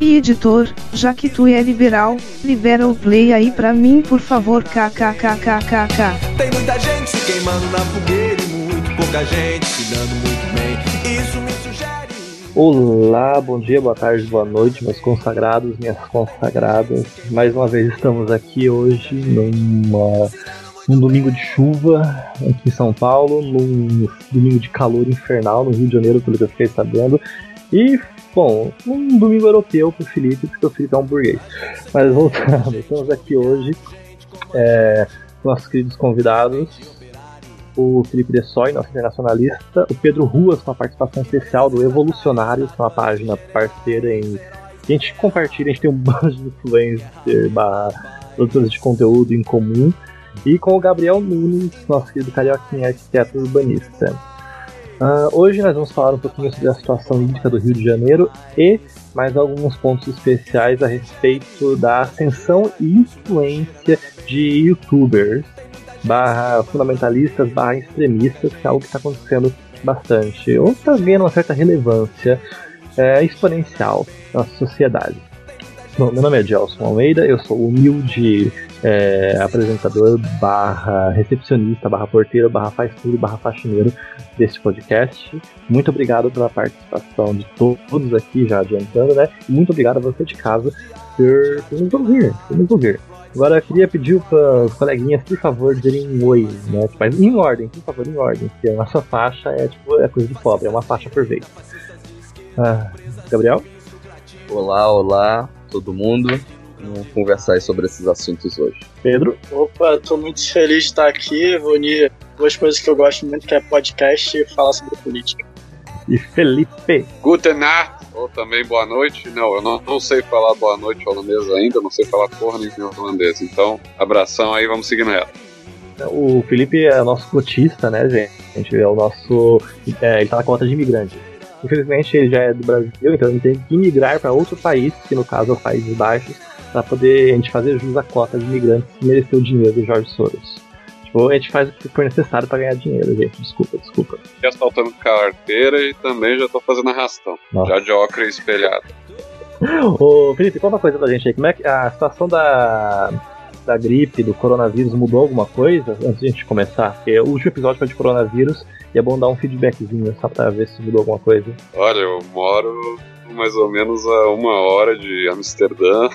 E editor, já que tu é liberal, libera o play aí pra mim por favor kkkkkk. Tem muita gente se queimando na fogueira e muito pouca gente se dando muito bem. Isso me sugere. Olá, bom dia, boa tarde, boa noite, meus consagrados, minhas consagradas. Mais uma vez estamos aqui hoje numa, num domingo de chuva aqui em São Paulo, num domingo de calor infernal no Rio de Janeiro, pelo que eu fiquei sabendo. E, bom, um domingo europeu pro Felipe, porque o Felipe é um burguês. Mas voltando, estamos aqui hoje é, nossos queridos convidados, o Felipe Dessói, nosso internacionalista, o Pedro Ruas, com a participação especial do Evolucionários, que é uma página parceira em. a gente compartilha, a gente tem um bando de influencer, barra, produtores de conteúdo em comum, e com o Gabriel Nunes, nosso querido carioquinha arquiteto urbanista. Ah, hoje nós vamos falar um pouquinho sobre a situação hídrica do Rio de Janeiro e mais alguns pontos especiais a respeito da ascensão e influência de youtubers barra fundamentalistas, barra extremistas, que é algo que está acontecendo bastante, ou está ganhando uma certa relevância é, exponencial na sociedade. Bom, meu nome é Gelson Almeida, eu sou humilde é, apresentador, barra recepcionista, barra porteiro, barra faz tudo, barra faxineiro deste podcast. Muito obrigado pela participação de to todos aqui, já adiantando, né? E muito obrigado a você de casa por, por nos ouvir, por nos ouvir. Agora eu queria pedir para os coleguinhas, por favor, dizerem oi, né? Mas em ordem, por favor, em ordem, porque a nossa faixa é tipo é coisa de pobre, é uma faixa por vez. Ah, Gabriel? Olá, olá, todo mundo. Vamos conversar aí sobre esses assuntos hoje. Pedro? Opa, tô muito feliz de estar aqui. Vou unir duas coisas que eu gosto muito, que é podcast e falar sobre política. E Felipe? Guten Nacht, ou também boa noite. Não, eu não, não sei falar boa noite holandês ainda, não sei falar porra nenhuma holandês. Então, abração aí, vamos seguindo ela. O Felipe é nosso cotista, né, gente? É o nosso. É, ele tá na cota de imigrante. Infelizmente ele já é do Brasil, então ele tem que migrar para outro país, que no caso é o Países Baixos, para poder a gente fazer jus à cota de imigrantes e merecer o dinheiro do Jorge Soros. Tipo, a gente faz o que for necessário para ganhar dinheiro, gente. Desculpa, desculpa. Já assaltando carteira e também já tô fazendo arrastão. Nossa. Já de óculos espelhado. Ô, Felipe, conta uma coisa pra gente aí. Como é que a situação da, da gripe, do coronavírus, mudou alguma coisa antes de a gente começar? Porque o último episódio foi de coronavírus e é bom dar um feedbackzinho só pra ver se mudou alguma coisa. Olha, eu moro mais ou menos a uma hora de Amsterdã.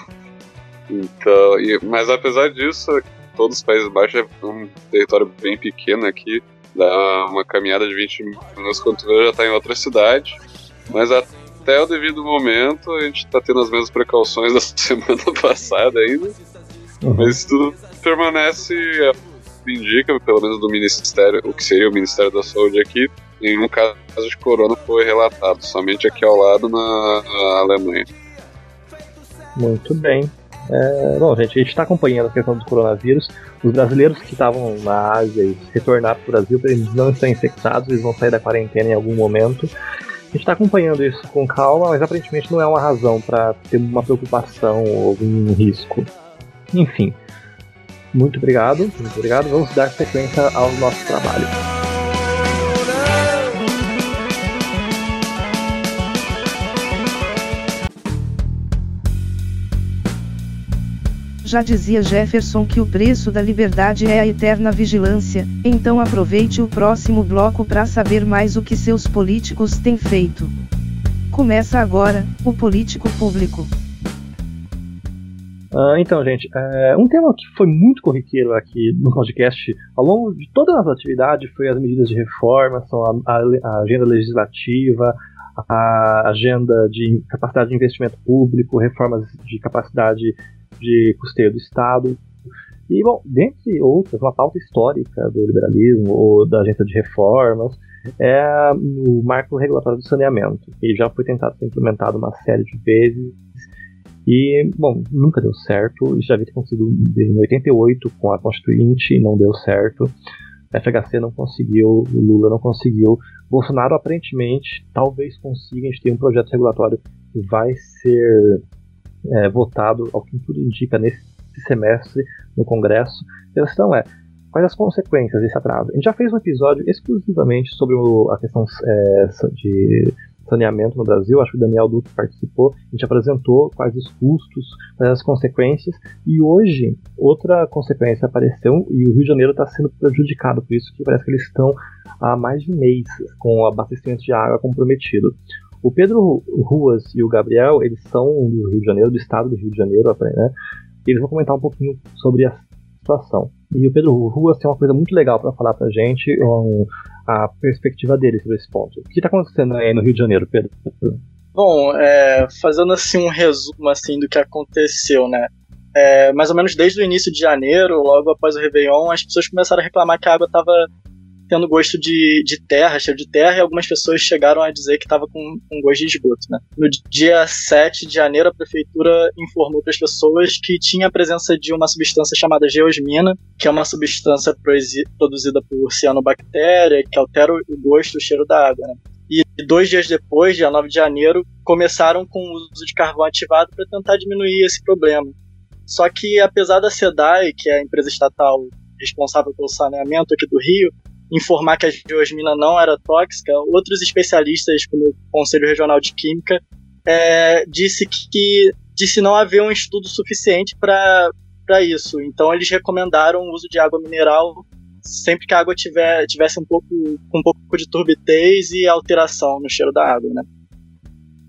Então, e- mas apesar disso, todos os Países Baixos é um território bem pequeno aqui. Dá uma caminhada de 20 minutos quando já tá em outra cidade. Mas até o devido momento a gente tá tendo as mesmas precauções da semana passada ainda. Mas tudo permanece, é, indica, pelo menos do Ministério, o que seria o Ministério da Saúde aqui, nenhum caso de corona foi relatado, somente aqui ao lado na, na Alemanha. Muito bem. É, bom, gente, a gente está acompanhando a questão do coronavírus. Os brasileiros que estavam na Ásia e retornaram para o Brasil, eles não estão infectados, eles vão sair da quarentena em algum momento. A gente está acompanhando isso com calma, mas aparentemente não é uma razão para ter uma preocupação ou algum risco. Enfim, muito obrigado, muito obrigado. Vamos dar sequência ao nosso trabalho. Já dizia Jefferson que o preço da liberdade é a eterna vigilância, então aproveite o próximo bloco para saber mais o que seus políticos têm feito. Começa agora, o Político Público. Ah, então, gente, é, um tema que foi muito corriqueiro aqui no podcast ao longo de toda a nossa atividade foi as medidas de reforma, são a, a- a agenda legislativa, a agenda de capacidade de investimento público, reformas de capacidade de custeio do Estado. E, bom, dentre outras, uma pauta histórica do liberalismo ou da agenda de reformas é o marco regulatório do saneamento, que já foi tentado ser implementado uma série de vezes E, bom, nunca deu certo. Já havia acontecido em 88 com a Constituinte, não deu certo. A FHC não conseguiu, Lula não conseguiu. Bolsonaro aparentemente talvez consiga. A gente tem um projeto regulatório que vai ser é, votado, ao que tudo indica, nesse semestre no Congresso. A questão é, quais as consequências desse atraso? A gente já fez um episódio exclusivamente sobre a questão é, de saneamento no Brasil, acho que o Daniel Duque participou, a gente apresentou quais os custos, quais as consequências, e hoje outra consequência apareceu e o Rio de Janeiro está sendo prejudicado por isso, que parece que eles estão há mais de mês com o abastecimento de água comprometido. O Pedro Ruas e o Gabriel, eles são do Rio de Janeiro, do estado do Rio de Janeiro, né? Eles vão comentar um pouquinho sobre a situação. E o Pedro Ruas tem uma coisa muito legal para falar pra gente, um, a perspectiva dele sobre esse ponto. O que está acontecendo aí no Rio de Janeiro, Pedro? Bom, é, fazendo assim um resumo assim do que aconteceu, né? É, mais ou menos desde o início de janeiro, logo após o Réveillon, as pessoas começaram a reclamar que a água estava tendo gosto de, de terra, cheiro de terra, e algumas pessoas chegaram a dizer que estava com, com gosto de esgoto. Né? No dia 7 de janeiro, a prefeitura informou para as pessoas que tinha a presença de uma substância chamada geosmina, que é uma substância produzida por cianobactéria, que altera o gosto e o cheiro da água. Né? E dois dias depois, dia 9 de janeiro, começaram com o uso de carvão ativado para tentar diminuir esse problema. Só que, apesar da SEDAI, que é a empresa estatal responsável pelo saneamento aqui do Rio, informar que a geosmina não era tóxica, outros especialistas, como o Conselho Regional de Química, é, disse que disse não haver um estudo suficiente para isso. Então eles recomendaram o uso de água mineral sempre que a água tiver, tivesse um pouco, um pouco de turbidez e alteração no cheiro da água, né?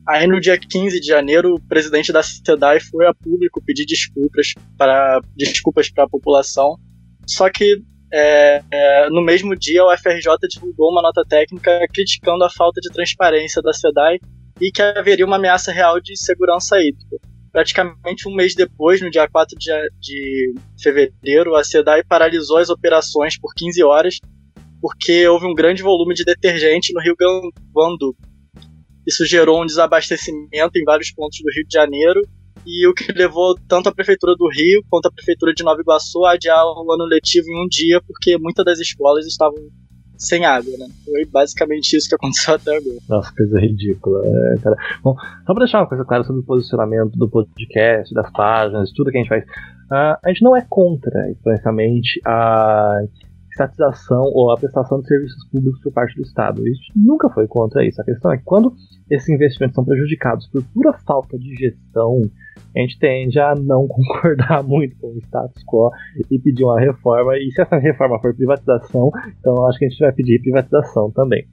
Aí no dia 15 de janeiro, o presidente da SEDAI foi a público pedir desculpas para desculpas para a população. Só que é, é, no mesmo dia, o FRJ divulgou uma nota técnica criticando a falta de transparência da SEDAI e que haveria uma ameaça real de segurança hídrica. Praticamente um mês depois, no dia 4 de, de fevereiro, a SEDAI paralisou as operações por 15 horas porque houve um grande volume de detergente no rio Guandu. Isso gerou um desabastecimento em vários pontos do Rio de Janeiro e o que levou tanto a Prefeitura do Rio quanto a Prefeitura de Nova Iguaçu a adiar o ano letivo em um dia, porque muitas das escolas estavam sem água, né? Foi basicamente isso que aconteceu até agora. Nossa, coisa ridícula, é, cara. Bom, só pra deixar uma coisa clara sobre o posicionamento do podcast, das páginas, tudo que a gente faz. Uh, a gente não é contra, expressamente, a estatização ou a prestação de serviços públicos por parte do Estado. A gente nunca foi contra isso. A questão é que quando esses investimentos são prejudicados por pura falta de gestão, a gente tende a não concordar muito com o status quo e pedir uma reforma. E se essa reforma for privatização, então acho que a gente vai pedir privatização também.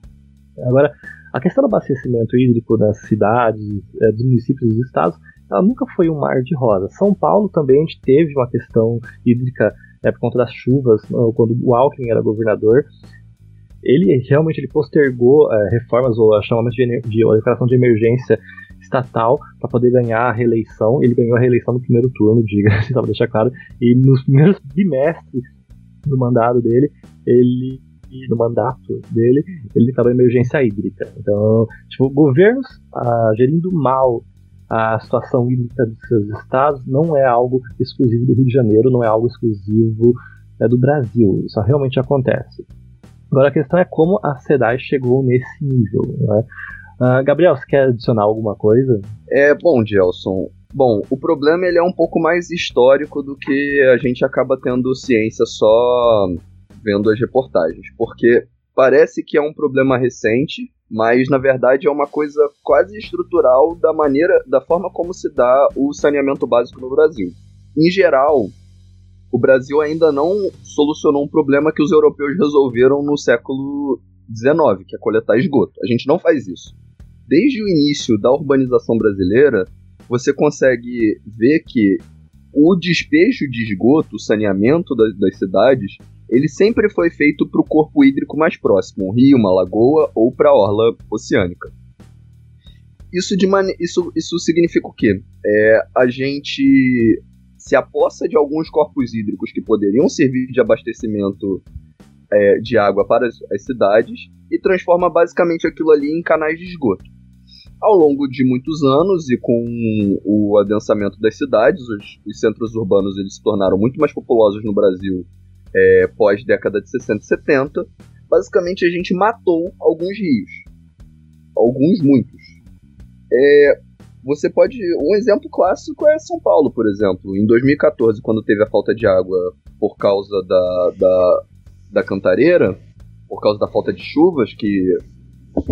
Agora, a questão do abastecimento hídrico das cidades, é, dos municípios e dos estados, ela nunca foi um mar de rosa. São Paulo também a gente teve uma questão hídrica é, por conta das chuvas, quando o Alckmin era governador. Ele realmente ele postergou é, reformas ou chamamento de, de, de declaração de emergência estatal para poder ganhar a reeleição. Ele ganhou a reeleição no primeiro turno, diga-se, para deixar claro. E nos primeiros bimestres do mandato dele, ele no mandato dele, ele estava em emergência hídrica. Então, tipo, governos ah, gerindo mal a situação hídrica dos seus estados não é algo exclusivo do Rio de Janeiro, não é algo exclusivo é, do Brasil. Isso realmente acontece. Agora a questão é como a SEDAI chegou nesse nível. Né? Uh, Gabriel, você quer adicionar alguma coisa? É, bom, Gelson. Bom, o problema ele é um pouco mais histórico do que a gente acaba tendo ciência só vendo as reportagens, porque parece que é um problema recente, mas na verdade é uma coisa quase estrutural da maneira, da forma como se dá o saneamento básico no Brasil. Em geral, o Brasil ainda não solucionou um problema que os europeus resolveram no século XIX, que é coletar esgoto. A gente não faz isso desde o início da urbanização brasileira, você consegue ver que o despejo de esgoto, o saneamento das, das cidades, ele sempre foi feito para o corpo hídrico mais próximo, um rio, uma lagoa ou para a orla oceânica. Isso, de isso, isso significa o quê? É, a gente se aposta de alguns corpos hídricos que poderiam servir de abastecimento é, de água para as, as cidades e transforma basicamente aquilo ali em canais de esgoto. Ao longo de muitos anos e com o adensamento das cidades, os, os centros urbanos eles se tornaram muito mais populosos no Brasil é, pós década de 60 e 70. Basicamente, a gente matou alguns rios. Alguns, muitos. É, você pode. Um exemplo clássico é São Paulo, por exemplo. Em 2014, quando teve a falta de água por causa da, da, da cantareira, por causa da falta de chuvas, que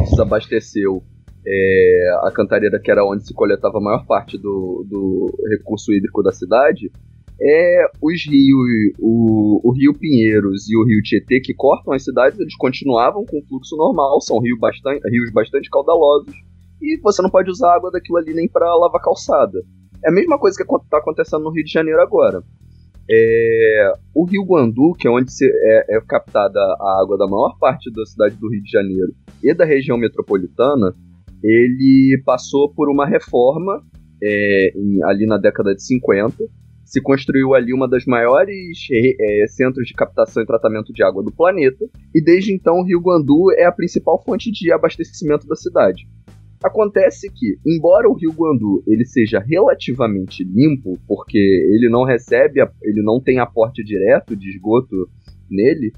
desabasteceu é, a cantareira, que era onde se coletava a maior parte do, do recurso hídrico da cidade, é os rios, o, o Rio Pinheiros e o Rio Tietê, que cortam as cidades, eles continuavam com fluxo normal, são rios bastante, rios bastante caudalosos, e você não pode usar água daquilo ali nem para lavar calçada. É a mesma coisa que está acontecendo no Rio de Janeiro agora. É, o Rio Guandu, que é onde se, é, é captada a água da maior parte da cidade do Rio de Janeiro e da região metropolitana, ele passou por uma reforma é, em, ali na década de 50. Se construiu ali uma das maiores é, centros de captação e tratamento de água do planeta, e desde então o Rio Guandu é a principal fonte de abastecimento da cidade. Acontece que, embora o Rio Guandu ele seja relativamente limpo, porque ele não recebe, ele não tem aporte direto de esgoto nele,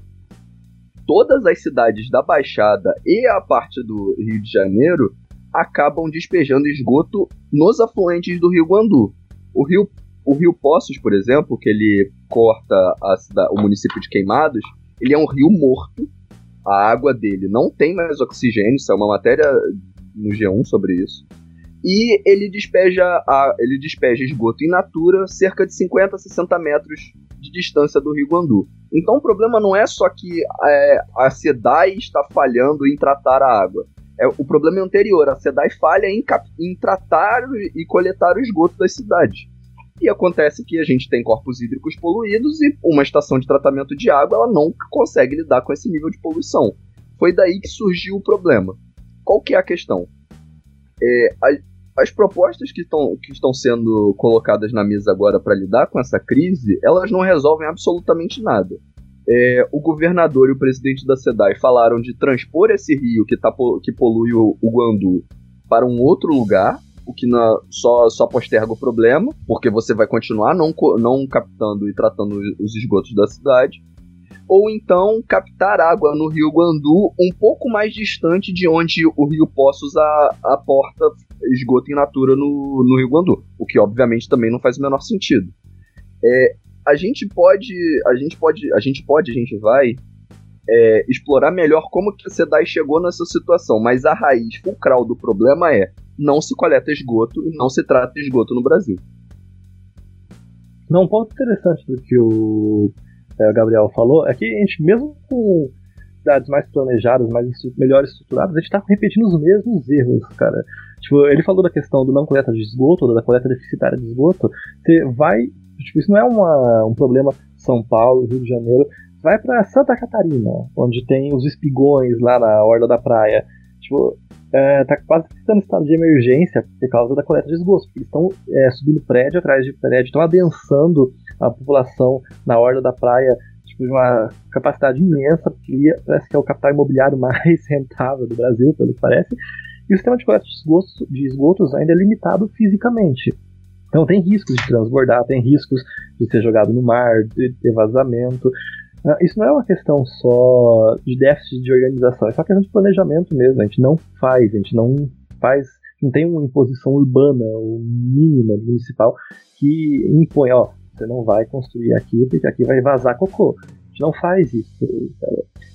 todas as cidades da Baixada e a parte do Rio de Janeiro acabam despejando esgoto nos afluentes do Rio Guandu. O Rio, o Rio Poços, por exemplo, que ele corta cidade, o município de Queimados, ele é um rio morto. A água dele não tem mais oxigênio, isso é uma matéria no G1 sobre isso. E ele despeja, a, ele despeja esgoto in natura cerca de 50 a 60 metros de distância do Rio Guandu. Então o problema não é só que é, a SEDAI está falhando em tratar a água. É, o problema é anterior, a SEDAI falha em, em tratar e coletar o esgoto das cidades. E acontece que a gente tem corpos hídricos poluídos e uma estação de tratamento de água ela não consegue lidar com esse nível de poluição. Foi daí que surgiu o problema. Qual que é a questão? É, a, as propostas que, tão, que estão sendo colocadas na mesa agora para lidar com essa crise, elas não resolvem absolutamente nada é, o governador e o presidente da SEDAI falaram de transpor esse rio que, tá, que polui o, o Guandu para um outro lugar, o que na, só, só posterga o problema, porque você vai continuar não, não captando e tratando os esgotos da cidade. Ou então captar água no rio Guandu um pouco mais distante de onde o rio Poços aporta esgoto in natura no, no rio Guandu, o que obviamente também não faz o menor sentido. É, a gente pode, a gente pode, a gente pode, a gente vai é, explorar melhor como que a SEDAI chegou nessa situação, mas a raiz fulcral do problema é não se coleta esgoto e não se trata esgoto no Brasil. Não, um ponto interessante do que o é, Gabriel falou é que a gente, mesmo com cidades mais planejadas, mais melhor estruturadas, a gente está repetindo os mesmos erros, cara. Tipo, ele falou da questão do não coleta de esgoto, da coleta deficitária de esgoto. Você vai Tipo, isso não é uma, um problema São Paulo, Rio de Janeiro. Vai para Santa Catarina, onde tem os espigões lá na orla da praia. Tipo, é, tá quase em estado de emergência por causa da coleta de esgoto, eles estão é, subindo prédio atrás de prédio, estão adensando a população na orla da praia tipo, de uma capacidade imensa, porque parece que é o capital imobiliário mais rentável do Brasil, pelo que parece. E o sistema de coleta de de esgotos ainda é limitado fisicamente. Então tem riscos de transbordar, tem riscos de ser jogado no mar, de ter vazamento. Ah, isso não é uma questão só de déficit de organização, é só questão de planejamento mesmo. A gente não faz, a gente não faz, não tem uma imposição urbana ou mínima municipal que impõe, ó, você não vai construir aqui porque aqui vai vazar cocô. A gente não faz isso.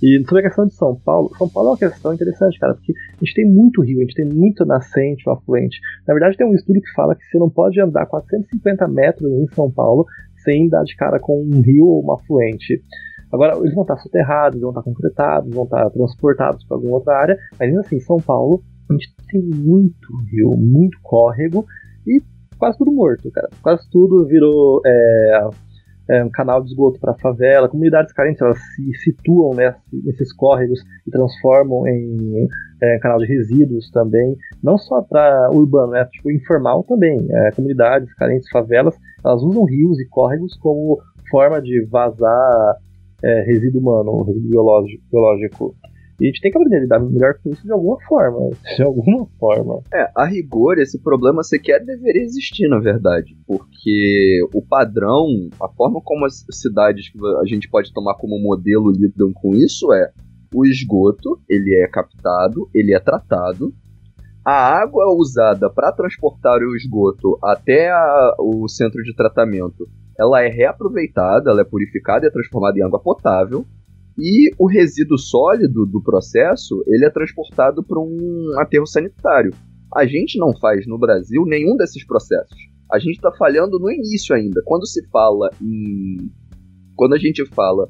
E sobre a questão de São Paulo, São Paulo é uma questão interessante, cara, porque a gente tem muito rio, a gente tem muito nascente ou afluente. Na verdade, tem um estudo que fala que você não pode andar 450 metros em São Paulo sem dar de cara com um rio ou uma afluente. Agora, eles vão estar soterrados, vão estar concretados, vão estar transportados para alguma outra área, mas ainda assim, São Paulo, a gente tem muito rio, muito córrego e quase tudo morto, cara. Quase tudo virou é, é, um canal de esgoto para a favela, comunidades carentes elas se situam nesses córregos e transformam em é, canal de resíduos também, não só para urbano, né, tipo informal também, é, comunidades carentes, favelas, elas usam rios e córregos como forma de vazar é, resíduo humano, resíduo biológico. E a gente tem que aprender a lidar melhor com isso de alguma forma. De alguma forma. É, a rigor, esse problema sequer deveria existir, na verdade. Porque o padrão, a forma como as cidades que a gente pode tomar como modelo lidam com isso é o esgoto, ele é captado, ele é tratado. A água usada para transportar o esgoto até a, o centro de tratamento, ela é reaproveitada, ela é purificada e é transformada em água potável. E o resíduo sólido do processo, ele é transportado para um aterro sanitário. A gente não faz no Brasil nenhum desses processos. A gente está falhando no início ainda. Quando se fala em. Quando a gente fala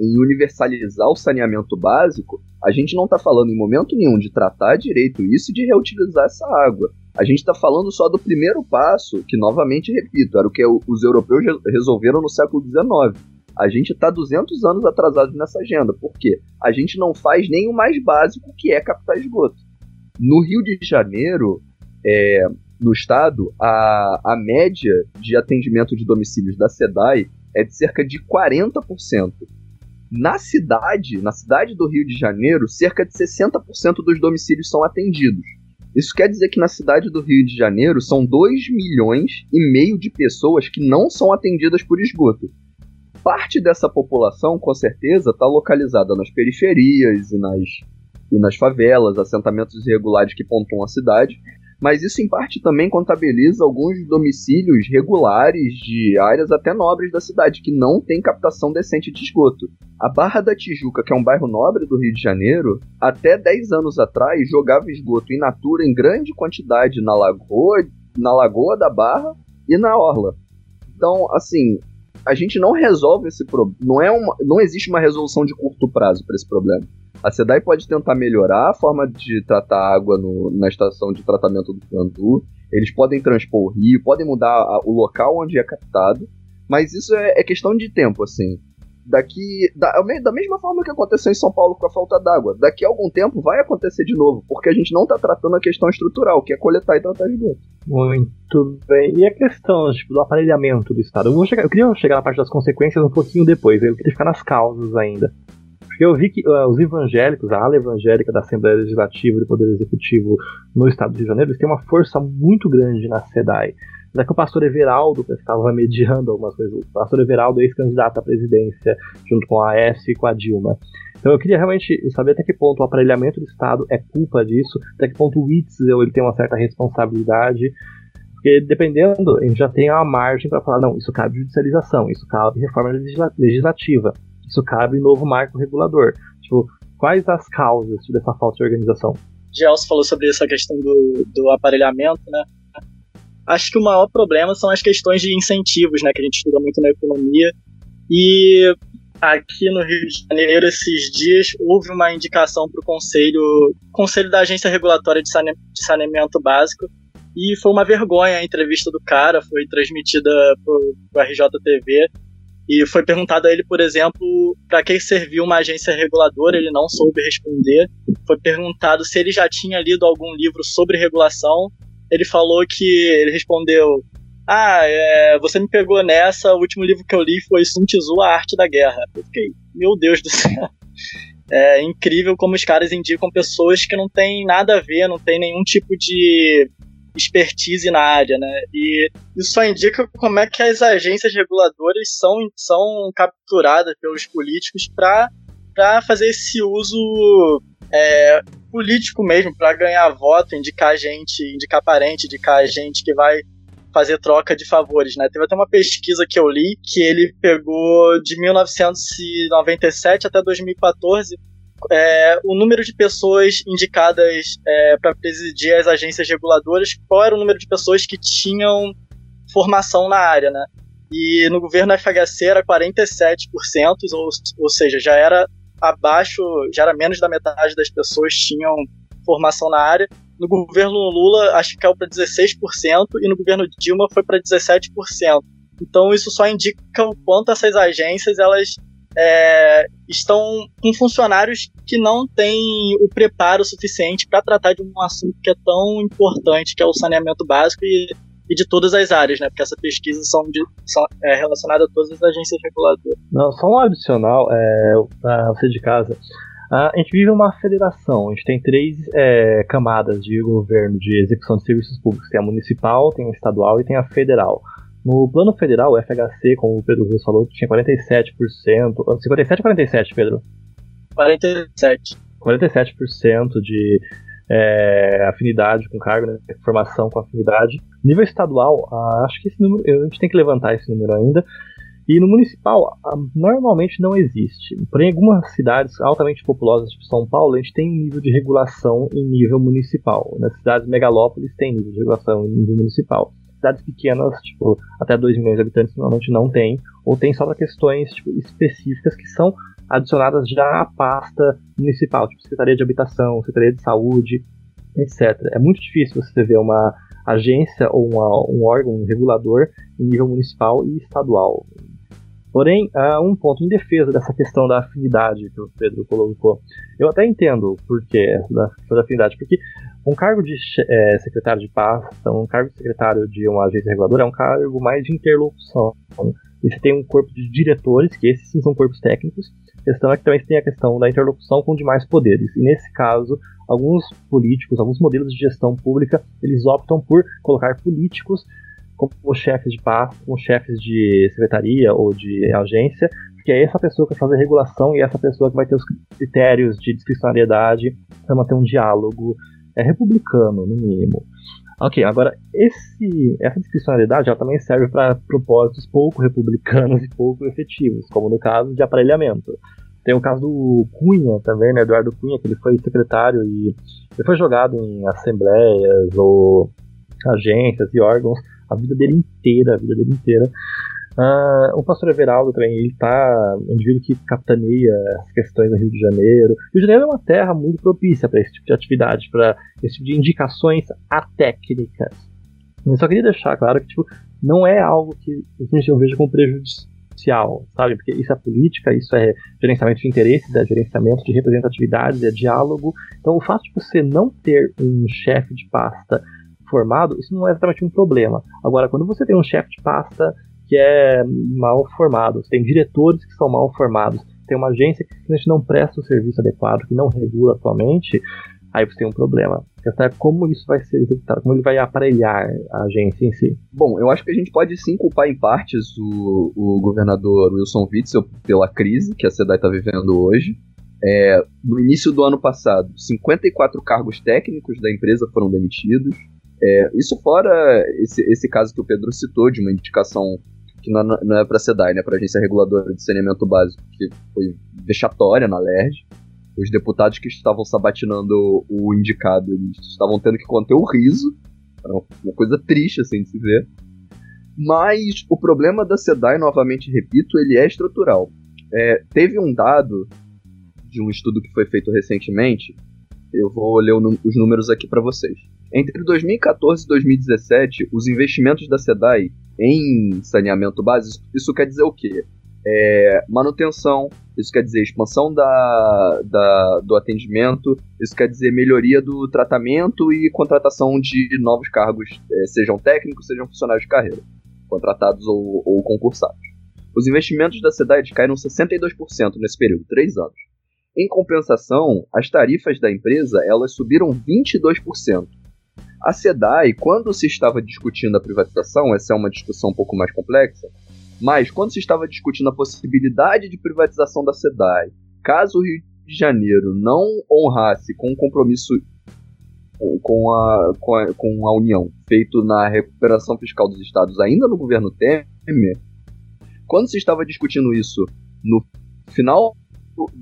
em universalizar o saneamento básico, a gente não está falando em momento nenhum de tratar direito isso e de reutilizar essa água. A gente está falando só do primeiro passo, que novamente repito, era o que os europeus resolveram no século XIX a gente está 200 anos atrasado nessa agenda. Por quê? A gente não faz nem o mais básico, que é captar esgoto. No Rio de Janeiro, é, no estado, a, a média de atendimento de domicílios da SEDAI é de cerca de 40%. Na cidade, na cidade do Rio de Janeiro, cerca de 60% dos domicílios são atendidos. Isso quer dizer que na cidade do Rio de Janeiro são 2 milhões e meio de pessoas que não são atendidas por esgoto parte dessa população, com certeza, está localizada nas periferias e nas, e nas favelas, assentamentos irregulares que pontuam a cidade, mas isso em parte também contabiliza alguns domicílios regulares de áreas até nobres da cidade, que não tem captação decente de esgoto. A Barra da Tijuca, que é um bairro nobre do Rio de Janeiro, até 10 anos atrás jogava esgoto in natura em grande quantidade na lagoa, na lagoa da Barra e na orla. Então, assim, a gente não resolve esse problema. Não, é não existe uma resolução de curto prazo para esse problema. A SEDAI pode tentar melhorar a forma de tratar água no, na estação de tratamento do Candu. Eles podem transpor o rio, podem mudar a, o local onde é captado. Mas isso é, é questão de tempo, assim daqui da, da mesma forma que aconteceu em São Paulo com a falta d'água, daqui a algum tempo vai acontecer de novo, porque a gente não está tratando a questão estrutural, que é coletar e tratar esgoto. Muito bem. E a questão tipo, do aparelhamento do Estado? Eu, chegar, eu queria chegar na parte das consequências um pouquinho depois, eu queria ficar nas causas ainda. Porque eu vi que uh, os evangélicos, a ala evangélica da Assembleia Legislativa e do Poder Executivo no Estado do Rio de Janeiro, eles têm uma força muito grande na SEDAI já que o pastor Everaldo estava mediando algumas coisas. O pastor Everaldo é ex-candidato à presidência, junto com a AS e com a Dilma. Então eu queria realmente saber até que ponto o aparelhamento do Estado é culpa disso, até que ponto o Witzel ele tem uma certa responsabilidade, porque dependendo, a gente já tem uma margem para falar, não, isso cabe judicialização, isso cabe reforma legislativa, isso cabe novo marco regulador. Tipo, quais as causas dessa falta de organização? Gelson falou sobre essa questão do, do aparelhamento, né? Acho que o maior problema são as questões de incentivos, né, que a gente estuda muito na economia. E aqui no Rio de Janeiro, esses dias, houve uma indicação para o Conselho, Conselho da Agência Regulatória de, Sane, de Saneamento Básico, e foi uma vergonha a entrevista do cara, foi transmitida para o RJTV, e foi perguntado a ele, por exemplo, para que serviu uma agência reguladora, ele não soube responder. Foi perguntado se ele já tinha lido algum livro sobre regulação, ele falou que ele respondeu: Ah, é, você me pegou nessa. O último livro que eu li foi Sun Tzu, A Arte da Guerra. Eu fiquei, meu Deus do céu. É incrível como os caras indicam pessoas que não têm nada a ver, não tem nenhum tipo de expertise na área, né? E isso só indica como é que as agências reguladoras são, são capturadas pelos políticos para fazer esse uso é, político mesmo, para ganhar voto, indicar gente, indicar parente, indicar gente que vai fazer troca de favores, né? Teve até uma pesquisa que eu li que ele pegou de 1997 até 2014 é, o número de pessoas indicadas é, para presidir as agências reguladoras, qual era o número de pessoas que tinham formação na área, né? E no governo FHC era 47%, ou, ou seja, já era abaixo, já era menos da metade das pessoas tinham formação na área. No governo Lula, acho que caiu para 16%, e no governo Dilma foi para 17%. Então, isso só indica o quanto essas agências elas é, estão com funcionários que não têm o preparo suficiente para tratar de um assunto que é tão importante, que é o saneamento básico e e de todas as áreas, né? Porque essa pesquisa são, de, são é, relacionada a todas as agências reguladoras. Não, só um adicional é, você de casa. a gente vive uma federação, a gente tem três é, camadas de governo de execução de serviços públicos: tem a municipal, tem a estadual e tem a federal. No plano federal, o FHC, como o Pedro Rios falou, tinha 47%. 57 ou 47, Pedro? 47. 47% de é, afinidade com cargo, né, formação com afinidade. Nível estadual, ah, acho que esse número, a gente tem que levantar esse número ainda. E no municipal, ah, normalmente não existe. Porém, em algumas cidades altamente populosas, tipo São Paulo, a gente tem nível de regulação em nível municipal. Nas cidades megalópolis tem nível de regulação em nível municipal. Cidades pequenas, tipo, até 2 milhões de habitantes, normalmente não tem, ou tem só para questões tipo, específicas que são adicionadas já à pasta municipal, tipo Secretaria de Habitação, Secretaria de Saúde, etc. É muito difícil você ver uma agência ou uma, um órgão regulador em nível municipal e estadual. Porém, um ponto em defesa dessa questão da afinidade que o Pedro colocou. Eu até entendo o porquê da, da afinidade, porque um cargo de é, secretário de pasta, um cargo de secretário de uma agência reguladora é um cargo mais de interlocução. E você tem um corpo de diretores, que esses sim são corpos técnicos. A questão é que também tem a questão da interlocução com demais poderes. E nesse caso, alguns políticos, alguns modelos de gestão pública, eles optam por colocar políticos como chefes de pasta, como chefes de secretaria ou de agência, porque é essa pessoa que vai fazer a regulação e essa pessoa que vai ter os critérios de discricionariedade para manter um diálogo é republicano, no mínimo. Ok, agora esse, essa discricionariedade ela também serve para propósitos pouco republicanos e pouco efetivos, como no caso de aparelhamento. Tem o caso do Cunha também, né, Eduardo Cunha, que ele foi secretário e ele foi jogado em assembleias ou agências e órgãos a vida dele inteira, a vida dele inteira. Uh, o pastor Everaldo também, ele tá um indivíduo que capitaneia as questões no Rio de Janeiro. Rio de Janeiro é uma terra muito propícia para esse tipo de atividade, para esse tipo de indicações atécnicas. Eu só queria deixar claro que tipo, não é algo que a gente veja como prejudicial, sabe? Porque isso é política, isso é gerenciamento de interesses, é gerenciamento de representatividades, é diálogo. Então, o fato de você não ter um chefe de pasta formado, isso não é exatamente um problema. Agora, quando você tem um chefe de pasta que é mal formado, tem diretores que são mal formados, tem uma agência que simplesmente não presta o serviço adequado, que não regula atualmente, aí você tem um problema. Questão é como isso vai ser executado, como ele vai aparelhar a agência em si. Bom, eu acho que a gente pode sim culpar em partes o, o governador Wilson Witzel pela crise que a SEDAI está vivendo hoje. É, no início do ano passado, 54 cargos técnicos da empresa foram demitidos. É, isso fora esse, esse caso que o Pedro citou, de uma indicação que não, não é a SEDAI, né, para a Agência Reguladora de Saneamento Básico, que foi vexatória na LERJ. Os deputados que estavam sabatinando o indicado, eles estavam tendo que conter o riso. Era uma coisa triste, assim, de se ver. Mas o problema da SEDAI, novamente repito, ele é estrutural. É, teve um dado de um estudo que foi feito recentemente, eu vou ler os números aqui para vocês. Entre 2014 e 2017, os investimentos da SEDAI em saneamento básico, isso quer dizer o quê? É, manutenção, isso quer dizer expansão da, da, do atendimento, isso quer dizer melhoria do tratamento e contratação de novos cargos, é, sejam técnicos, sejam funcionários de carreira, contratados ou, ou concursados. Os investimentos da SEDAI caíram 62% nesse período, 3 anos. Em compensação, as tarifas da empresa elas subiram 22%. A SEDAI, quando se estava discutindo a privatização, essa é uma discussão um pouco mais complexa, mas quando se estava discutindo a possibilidade de privatização da SEDAI, caso o Rio de Janeiro não honrasse com o compromisso com a, com a, com a União feito na recuperação fiscal dos estados ainda no governo Temer, quando se estava discutindo isso no final,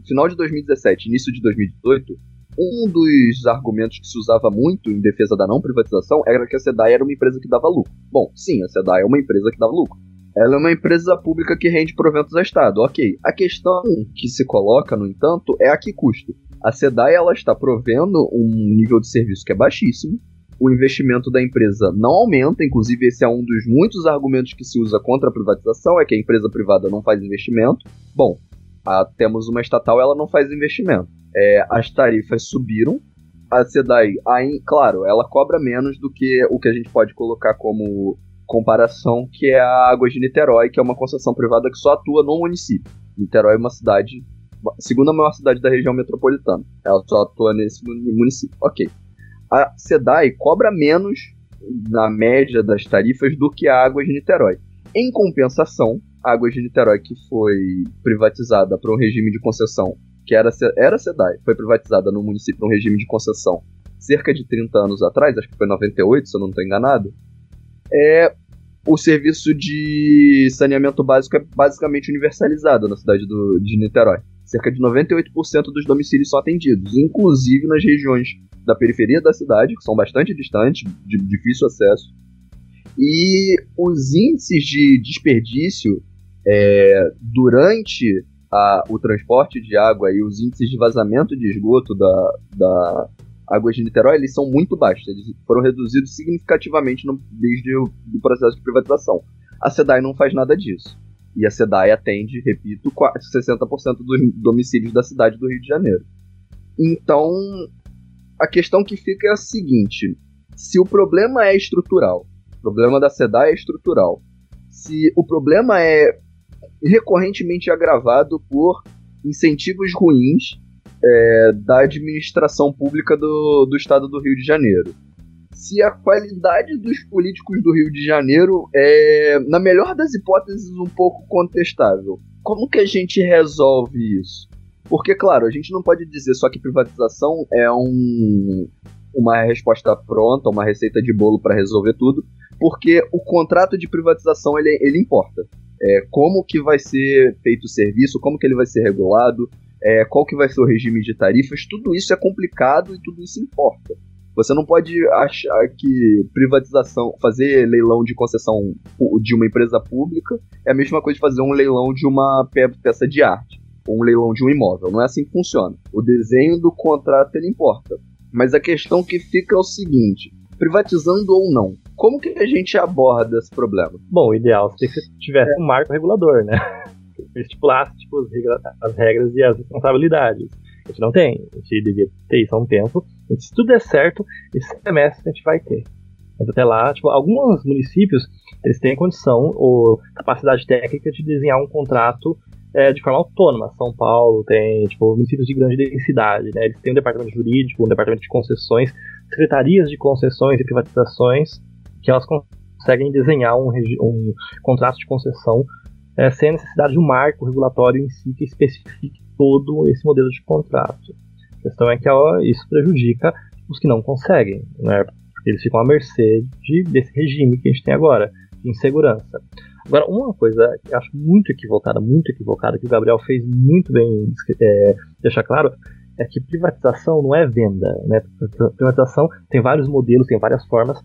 final de 2017, início de 2018, um dos argumentos que se usava muito em defesa da não privatização era que a SEDAI era uma empresa que dava lucro. Bom, sim, a SEDAI é uma empresa que dava lucro. Ela é uma empresa pública que rende proventos ao Estado, ok. A questão que se coloca, no entanto, é a que custo. A SEDAI ela está provendo um nível de serviço que é baixíssimo, o investimento da empresa não aumenta, inclusive esse é um dos muitos argumentos que se usa contra a privatização, é que a empresa privada não faz investimento. Bom, a, temos uma estatal, ela não faz investimento é, as tarifas subiram. A SEDAI, aí, claro, ela cobra menos do que o que a gente pode colocar como comparação, que é a Águas de Niterói, que é uma concessão privada que só atua no município. Niterói é uma cidade segunda maior cidade da região metropolitana. Ela só atua nesse município. Ok. A SEDAI cobra menos na média das tarifas do que a Águas de Niterói. Em compensação, Águas de Niterói, que foi privatizada para um regime de concessão, que era, era SEDAI, foi privatizada no município para um regime de concessão cerca de 30 anos atrás, acho que foi 98, se eu não estou enganado, é, o serviço de saneamento básico é basicamente universalizado na cidade do, de Niterói. Cerca de 98% dos domicílios são atendidos, inclusive nas regiões da periferia da cidade, que são bastante distantes, de difícil acesso. E os índices de desperdício é, durante a, o transporte de água e os índices de vazamento de esgoto da, da Águas de Niterói eles são muito baixos. Eles foram reduzidos significativamente no, desde o processo de privatização. A SEDAI não faz nada disso. E a SEDAI atende, repito, 60% dos domicílios da cidade do Rio de Janeiro. Então, a questão que fica é a seguinte: se o problema é estrutural, o problema da SEDAI é estrutural, se o problema é recorrentemente agravado por incentivos ruins é, da administração pública do, do estado do Rio de Janeiro. Se a qualidade dos políticos do Rio de Janeiro é, na melhor das hipóteses, um pouco contestável, como que a gente resolve isso? Porque, claro, a gente não pode dizer só que privatização é um, uma resposta pronta, uma receita de bolo para resolver tudo, porque o contrato de privatização ele, ele importa. É, como que vai ser feito o serviço, como que ele vai ser regulado, é, qual que vai ser o regime de tarifas, tudo isso é complicado e tudo isso importa. Você não pode achar que privatização, fazer leilão de concessão de uma empresa pública é a mesma coisa de fazer um leilão de uma peça de arte um leilão de um imóvel. Não é assim que funciona. O desenho do contrato ele importa. Mas a questão que fica é o seguinte: privatizando ou não, como que a gente aborda esse problema? Bom, o ideal seria que tivesse um marco regulador, né? Que estipulasse tipo, as regras e as responsabilidades. A gente não tem, a gente devia ter isso há um tempo. E se tudo der certo, esse semestre a gente vai ter. Mas até lá, tipo, alguns municípios eles têm condição ou capacidade técnica de desenhar um contrato é, de forma autônoma. São Paulo tem, tipo, municípios de grande densidade, né? Eles têm um departamento jurídico, um departamento de concessões, secretarias de concessões e privatizações, que elas conseguem desenhar um, um contrato de concessão é, sem a necessidade de um marco regulatório em si que especifique todo esse modelo de contrato. A questão é que ó, isso prejudica os que não conseguem, né? Porque eles ficam à mercê de, desse regime que a gente tem agora, de insegurança. Agora, uma coisa que eu acho muito equivocada, muito equivocada, que o Gabriel fez muito bem é, deixar claro, é que privatização não é venda. Né? Privatização tem vários modelos, tem várias formas,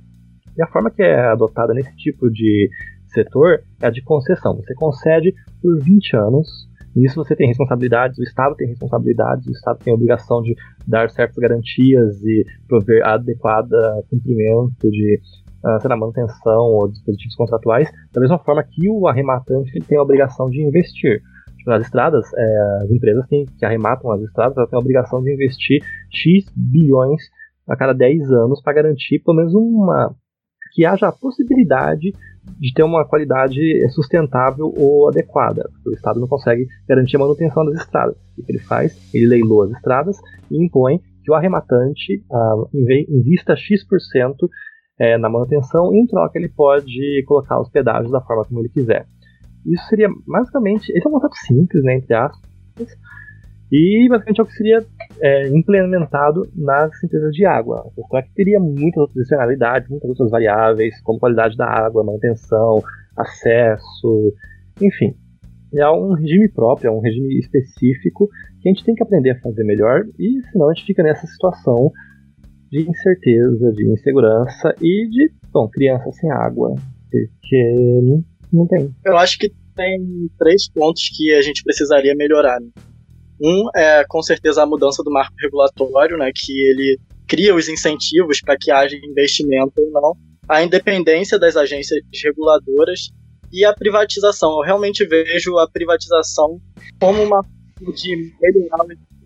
e a forma que é adotada nesse tipo de setor é a de concessão. Você concede por 20 anos, nisso você tem responsabilidades, o Estado tem responsabilidades, o Estado tem a obrigação de dar certas garantias e prover adequada cumprimento de uh, sei lá, manutenção ou dispositivos contratuais, da mesma forma que o arrematante ele tem a obrigação de investir. Tipo, nas estradas, é, as empresas têm, que arrematam as estradas elas têm a obrigação de investir X bilhões a cada 10 anos para garantir pelo menos uma que haja a possibilidade de ter uma qualidade sustentável ou adequada. O Estado não consegue garantir a manutenção das estradas. O que ele faz? Ele leiloa as estradas e impõe que o arrematante uh, invista X% é, na manutenção e em troca ele pode colocar os pedágios da forma como ele quiser. Isso seria basicamente, esse é um conceito simples, né, entre aspas, e basicamente é o que seria é, implementado nas empresas de água. É que teria muitas outras externalidades, muitas outras variáveis, como qualidade da água, manutenção, acesso, enfim. É um regime próprio, é um regime específico que a gente tem que aprender a fazer melhor, e senão a gente fica nessa situação de incerteza, de insegurança e de, bom, criança sem água, porque não tem. Eu acho que tem três pontos que a gente precisaria melhorar. Né? Um é com certeza a mudança do marco regulatório, né, que ele cria os incentivos para que haja investimento ou não, a independência das agências reguladoras e a privatização. Eu realmente vejo a privatização como uma de melhorar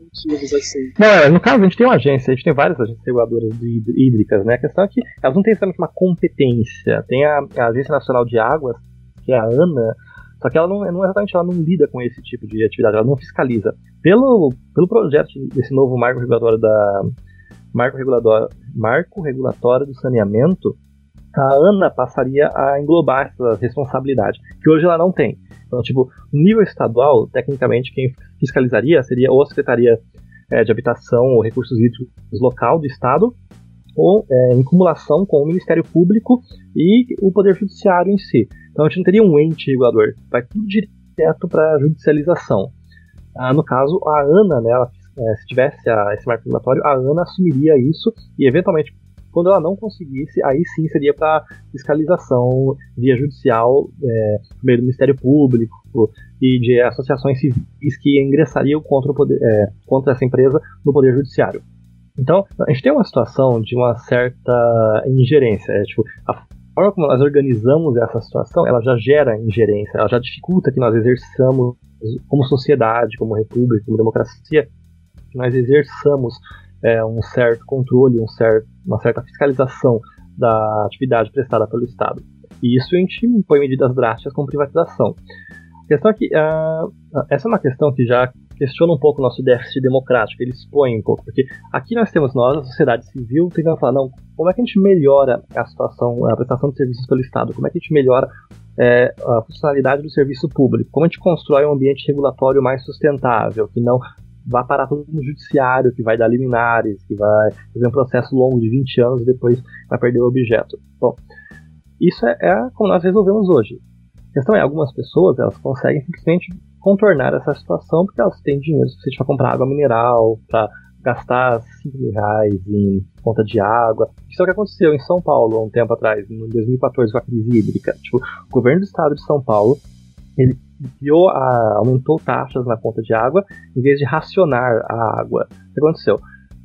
motivos, assim. Não, é, no caso, a gente tem uma agência, a gente tem várias agências reguladoras hídricas, né? A questão é que elas não têm exatamente uma competência. Tem a, a Agência Nacional de Águas, que é a ANA, Só que ela não, não exatamente ela não lida com esse tipo de atividade, ela não fiscaliza. Pelo, pelo projeto desse novo marco regulatório da marco regulatório, marco regulatório do saneamento, a ANA passaria a englobar essa responsabilidade, que hoje ela não tem. Então, tipo, nível estadual, tecnicamente, quem fiscalizaria seria ou a Secretaria é, de Habitação ou Recursos Hídricos local do Estado, ou é, em cumulação com o Ministério Público e o Poder Judiciário em si. Então a gente não teria um ente regulador, vai tudo direto para judicialização. Ah, no caso, a ANA, né, ela, é, se tivesse a, esse marco regulatório, a ANA assumiria isso e, eventualmente, quando ela não conseguisse, aí sim seria para fiscalização via judicial, é, meio do Ministério Público e de associações civis que ingressariam contra, poder, é, contra essa empresa no Poder Judiciário. Então, a gente tem uma situação de uma certa ingerência. É, tipo, a forma como nós organizamos essa situação, ela já gera ingerência, ela já dificulta que nós exerçamos como sociedade, como república, como democracia, que nós exerçamos é, um certo controle, um certo, uma certa fiscalização da atividade prestada pelo Estado. E isso a gente impõe medidas drásticas como privatização. A questão é que uh, essa é uma questão que já questiona um pouco o nosso déficit democrático, ele expõe um pouco, porque aqui nós temos nós, a sociedade civil, tentando falar, não, como é que a gente melhora a situação, a prestação de serviços pelo Estado, como é que a gente melhora é, a funcionalidade do serviço público, como a gente constrói um ambiente regulatório mais sustentável, que não vá parar tudo no judiciário, que vai dar liminares, que vai fazer um processo longo de 20 anos e depois vai perder o objeto. Bom, isso é, é como nós resolvemos hoje. A questão é, algumas pessoas elas conseguem simplesmente contornar essa situação porque elas têm dinheiro suficiente para comprar água mineral, para gastar 5 mil reais em conta de água. Isso é o que aconteceu em São Paulo há um tempo atrás, em 2014, com a crise hídrica. Tipo, o governo do estado de São Paulo ele criou a, aumentou taxas na conta de água em vez de racionar a água. O que aconteceu?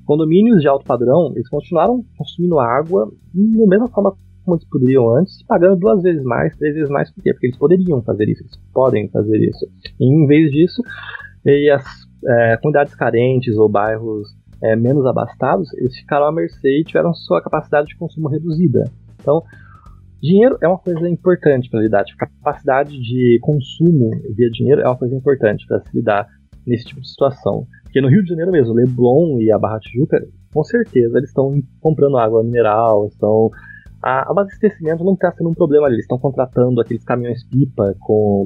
Condomínios de alto padrão, eles continuaram consumindo água da mesma forma como eles poderiam antes, pagando duas vezes mais, três vezes mais, por quê? Porque eles poderiam fazer isso, eles podem fazer isso. E em vez disso, e as é, comunidades carentes ou bairros é, menos abastados, eles ficaram à mercê e tiveram sua capacidade de consumo reduzida. Então, dinheiro é uma coisa importante para lidar, tipo, capacidade de consumo via dinheiro é uma coisa importante para se lidar nesse tipo de situação. Porque no Rio de Janeiro mesmo, Leblon e a Barra Tijuca, com certeza eles estão comprando água mineral, estão a, abastecimento não está sendo um problema ali. Eles estão contratando aqueles caminhões-pipa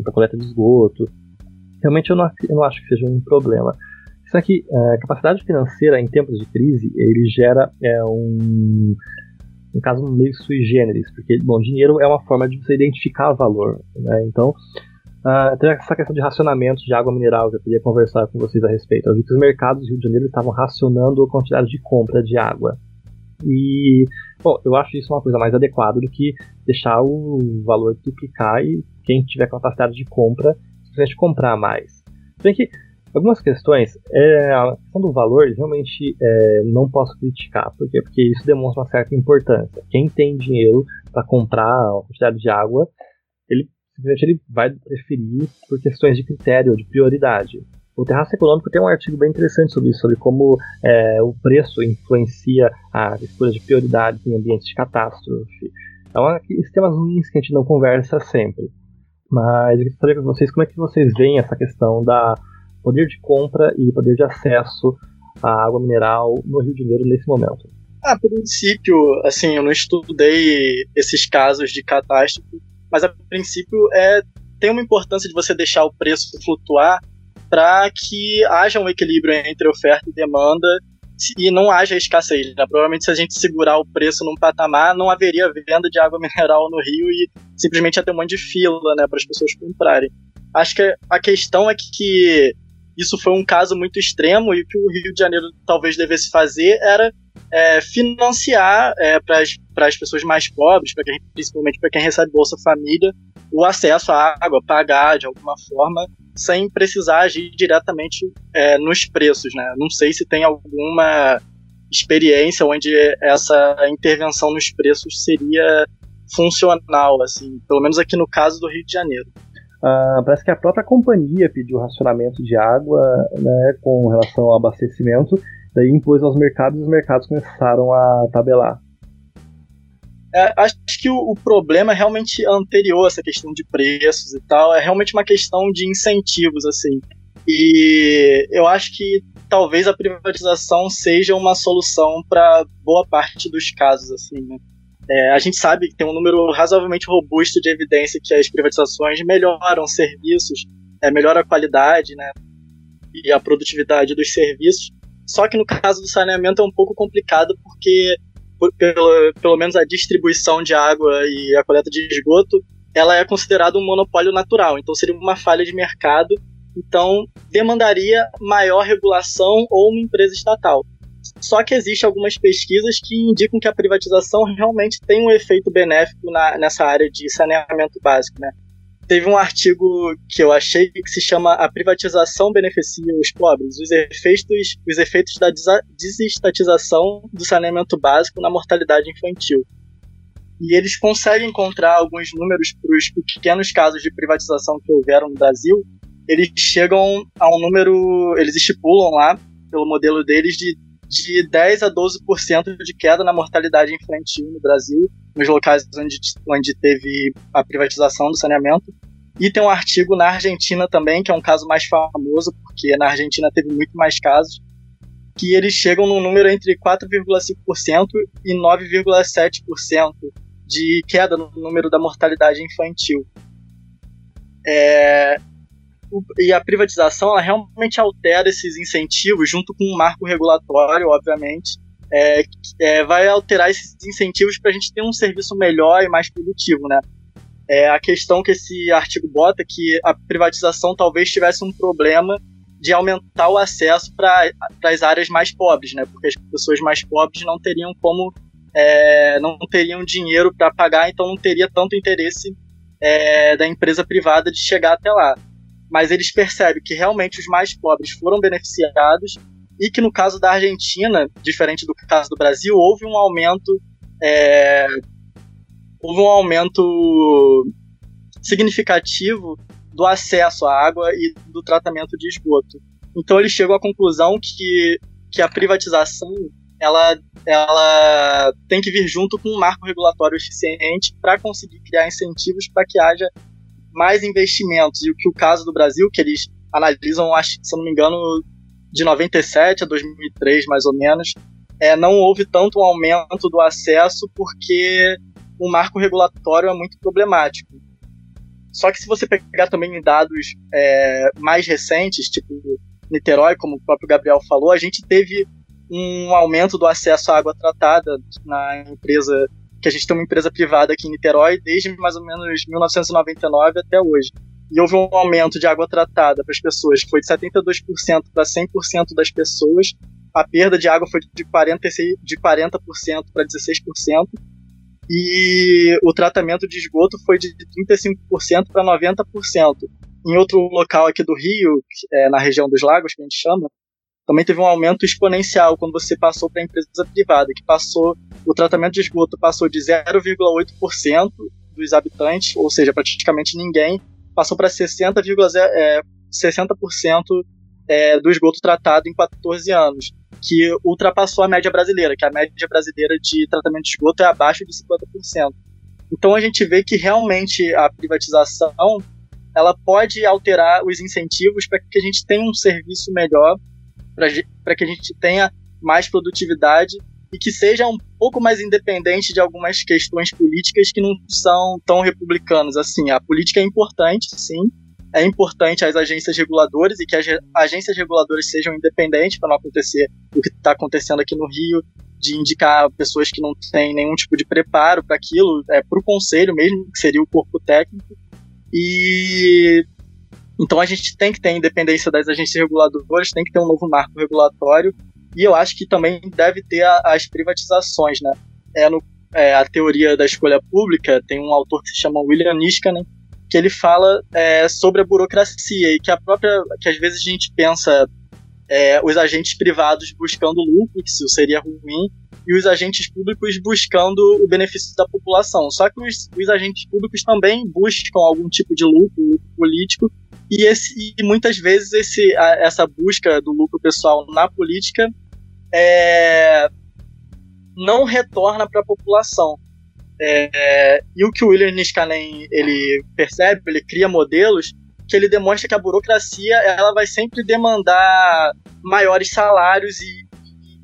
para coleta de esgoto. Realmente eu não, eu não acho que seja um problema. Isso aqui, é, capacidade financeira em tempos de crise, ele gera é, um, um caso meio sui generis, porque, bom, dinheiro é uma forma de você identificar valor, né? Então, uh, tem essa questão de racionamento de água mineral que eu queria conversar com vocês a respeito. Eu vi que os mercados do Rio de Janeiro estavam racionando a quantidade de compra de água. E, bom, eu acho isso uma coisa mais adequada do que deixar o valor duplicar e quem tiver capacidade de compra, simplesmente comprar mais. Bem que algumas questões, é, a questão do valor, realmente é, não posso criticar. Por quê? Porque isso demonstra uma certa importância. Quem tem dinheiro para comprar uma quantidade de água, ele simplesmente ele vai preferir por questões de critério, de prioridade. O Terraço Econômico tem um artigo bem interessante sobre isso, sobre como é, o preço influencia a escolha de prioridades em ambientes de catástrofe. É uma, esses temas ruins que a gente não conversa sempre. Mas eu queria saber com vocês como é que vocês veem essa questão da poder de compra e poder de acesso à água mineral no Rio de Janeiro nesse momento. A princípio, assim, eu não estudei esses casos de catástrofe, mas a princípio é tem uma importância de você deixar o preço flutuar para que haja um equilíbrio entre oferta e demanda e não haja escassez. Né? Provavelmente, se a gente segurar o preço num patamar, não haveria venda de água mineral no Rio e simplesmente ia ter um monte de fila né, para as pessoas comprarem. Acho que a questão é que isso foi um caso muito extremo e o que o Rio de Janeiro talvez devesse fazer era é, financiar é, para as pessoas mais pobres, pra quem, principalmente para quem recebe Bolsa Família, o acesso à água, pagar de alguma forma sem precisar agir diretamente é, nos preços, né? Não sei se tem alguma experiência onde essa intervenção nos preços seria funcional, assim, pelo menos aqui no caso do Rio de Janeiro. Ah, parece que a própria companhia pediu racionamento de água né, com relação ao abastecimento, daí impôs aos mercados e os mercados começaram a tabelar. É, acho que o, o, problema é realmente anterior essa questão de preços e tal, é realmente uma questão de incentivos, assim. E eu acho que talvez a privatização seja uma solução para boa parte dos casos, assim, né? É, a gente sabe que tem um número razoavelmente robusto de evidência que as privatizações melhoram serviços, é, melhoram a qualidade, né? E a produtividade dos serviços. Só que no caso do saneamento é um pouco complicado porque pelo, pelo menos a distribuição de água e a coleta de esgoto, ela é considerada um monopólio natural. Então seria uma falha de mercado. Então demandaria maior regulação ou uma empresa estatal. Só que existem algumas pesquisas que indicam que a privatização realmente tem um efeito benéfico na, nessa área de saneamento básico, né? Teve um artigo que eu achei que se chama A Privatização Beneficia os Pobres, os efeitos, os efeitos da desestatização do saneamento básico na mortalidade infantil. E eles conseguem encontrar alguns números para os pequenos casos de privatização que houveram no Brasil. Eles chegam a um número, eles estipulam lá, pelo modelo deles, de, de 10 a 12% de queda na mortalidade infantil no Brasil nos locais onde, onde teve a privatização do saneamento. E tem um artigo na Argentina também, que é um caso mais famoso, porque na Argentina teve muito mais casos, que eles chegam num número entre 4,5% e 9,7% de queda no número da mortalidade infantil. É, e a privatização ela realmente altera esses incentivos junto com um marco regulatório, obviamente, é, é, vai alterar esses incentivos para a gente ter um serviço melhor e mais produtivo, né? É a questão que esse artigo bota que a privatização talvez tivesse um problema de aumentar o acesso para as áreas mais pobres, né? Porque as pessoas mais pobres não teriam como é, não teriam dinheiro para pagar, então não teria tanto interesse é, da empresa privada de chegar até lá. Mas eles percebem que realmente os mais pobres foram beneficiados e que no caso da Argentina, diferente do caso do Brasil, houve um aumento é, houve um aumento significativo do acesso à água e do tratamento de esgoto. Então ele chegou à conclusão que, que a privatização ela, ela tem que vir junto com um marco regulatório eficiente para conseguir criar incentivos para que haja mais investimentos. E o que o caso do Brasil, que eles analisam, se não me engano, de 97 a 2003, mais ou menos, é, não houve tanto um aumento do acesso porque o marco regulatório é muito problemático. Só que se você pegar também dados é, mais recentes, tipo Niterói, como o próprio Gabriel falou, a gente teve um aumento do acesso à água tratada na empresa, que a gente tem uma empresa privada aqui em Niterói desde mais ou menos 1999 até hoje e houve um aumento de água tratada para as pessoas, foi de 72% para 100% das pessoas. A perda de água foi de 40%, de 40 para 16%. E o tratamento de esgoto foi de 35% para 90%. Em outro local aqui do Rio, é, na região dos lagos, que a gente chama, também teve um aumento exponencial quando você passou para a empresa privada, que passou o tratamento de esgoto passou de 0,8% dos habitantes, ou seja, praticamente ninguém, passou para 60, é, 60% é, do esgoto tratado em 14 anos, que ultrapassou a média brasileira, que a média brasileira de tratamento de esgoto é abaixo de 50%. Então a gente vê que realmente a privatização ela pode alterar os incentivos para que a gente tenha um serviço melhor, para que a gente tenha mais produtividade e que seja um pouco mais independente de algumas questões políticas que não são tão republicanas assim. A política é importante, sim. É importante as agências reguladoras e que as agências reguladoras sejam independentes para não acontecer o que está acontecendo aqui no Rio, de indicar pessoas que não têm nenhum tipo de preparo para aquilo, é, para o conselho mesmo, que seria o corpo técnico. E então a gente tem que ter independência das agências reguladoras, tem que ter um novo marco regulatório e eu acho que também deve ter a, as privatizações, né? É, no, é, a teoria da escolha pública tem um autor que se chama William Niskanen, que ele fala é, sobre a burocracia e que a própria, que às vezes a gente pensa é, os agentes privados buscando lucro, que isso seria ruim, e os agentes públicos buscando o benefício da população. Só que os, os agentes públicos também buscam algum tipo de lucro, lucro político, e, esse, e muitas vezes esse, a, essa busca do lucro pessoal na política é, não retorna para a população. É, e o que o William Niskanen ele percebe, ele cria modelos que ele demonstra que a burocracia ela vai sempre demandar maiores salários e,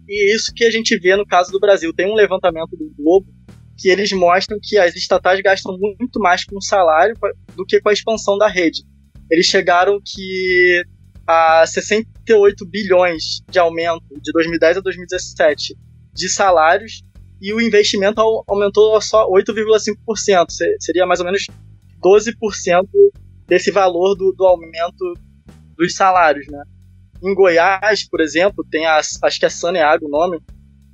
e isso que a gente vê no caso do Brasil. Tem um levantamento do Globo que eles mostram que as estatais gastam muito mais com salário do que com a expansão da rede. Eles chegaram que a 68 bilhões de aumento de 2010 a 2017 de salários e o investimento aumentou só 8,5%. Seria mais ou menos 12% desse valor do, do aumento dos salários, né? Em Goiás, por exemplo, tem a, acho que é Saneago o nome,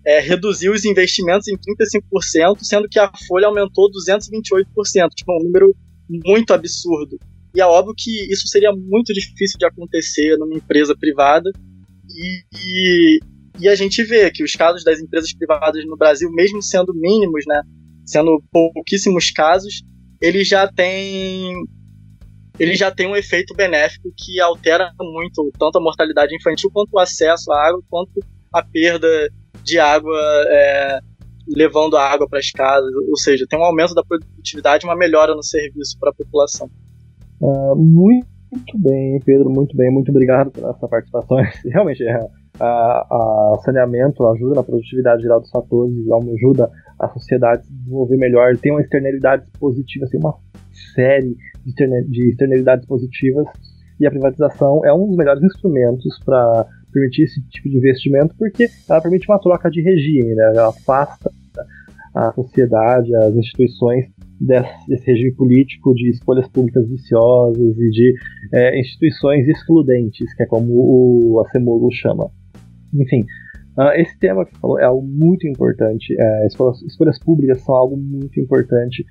é, reduziu os investimentos em 35%, sendo que a folha aumentou 228%, tipo, um número muito absurdo. E é óbvio que isso seria muito difícil de acontecer numa empresa privada, e, e, e a gente vê que os casos das empresas privadas no Brasil, mesmo sendo mínimos, né, sendo pouquíssimos casos, eles já têm ele já tem um efeito benéfico que altera muito tanto a mortalidade infantil quanto o acesso à água, quanto a perda de água é, levando a água para as casas, ou seja, tem um aumento da produtividade, uma melhora no serviço para a população. Uh, muito bem, Pedro, muito bem, muito obrigado pela essa participação. Realmente, é, a saneamento ajuda na produtividade geral dos fatores, ajuda a sociedade a se desenvolver melhor, tem uma externalidade positiva, tem uma série de externalidades positivas e a privatização é um dos melhores instrumentos para permitir esse tipo de investimento porque ela permite uma troca de regime, né? ela afasta a sociedade, as instituições desse, regime político de escolhas públicas viciosas e de é, instituições excludentes, que é como o Acemoglu chama. Enfim, uh, esse tema que falou é algo muito importante. É, escolhas, escolhas públicas são algo muito importante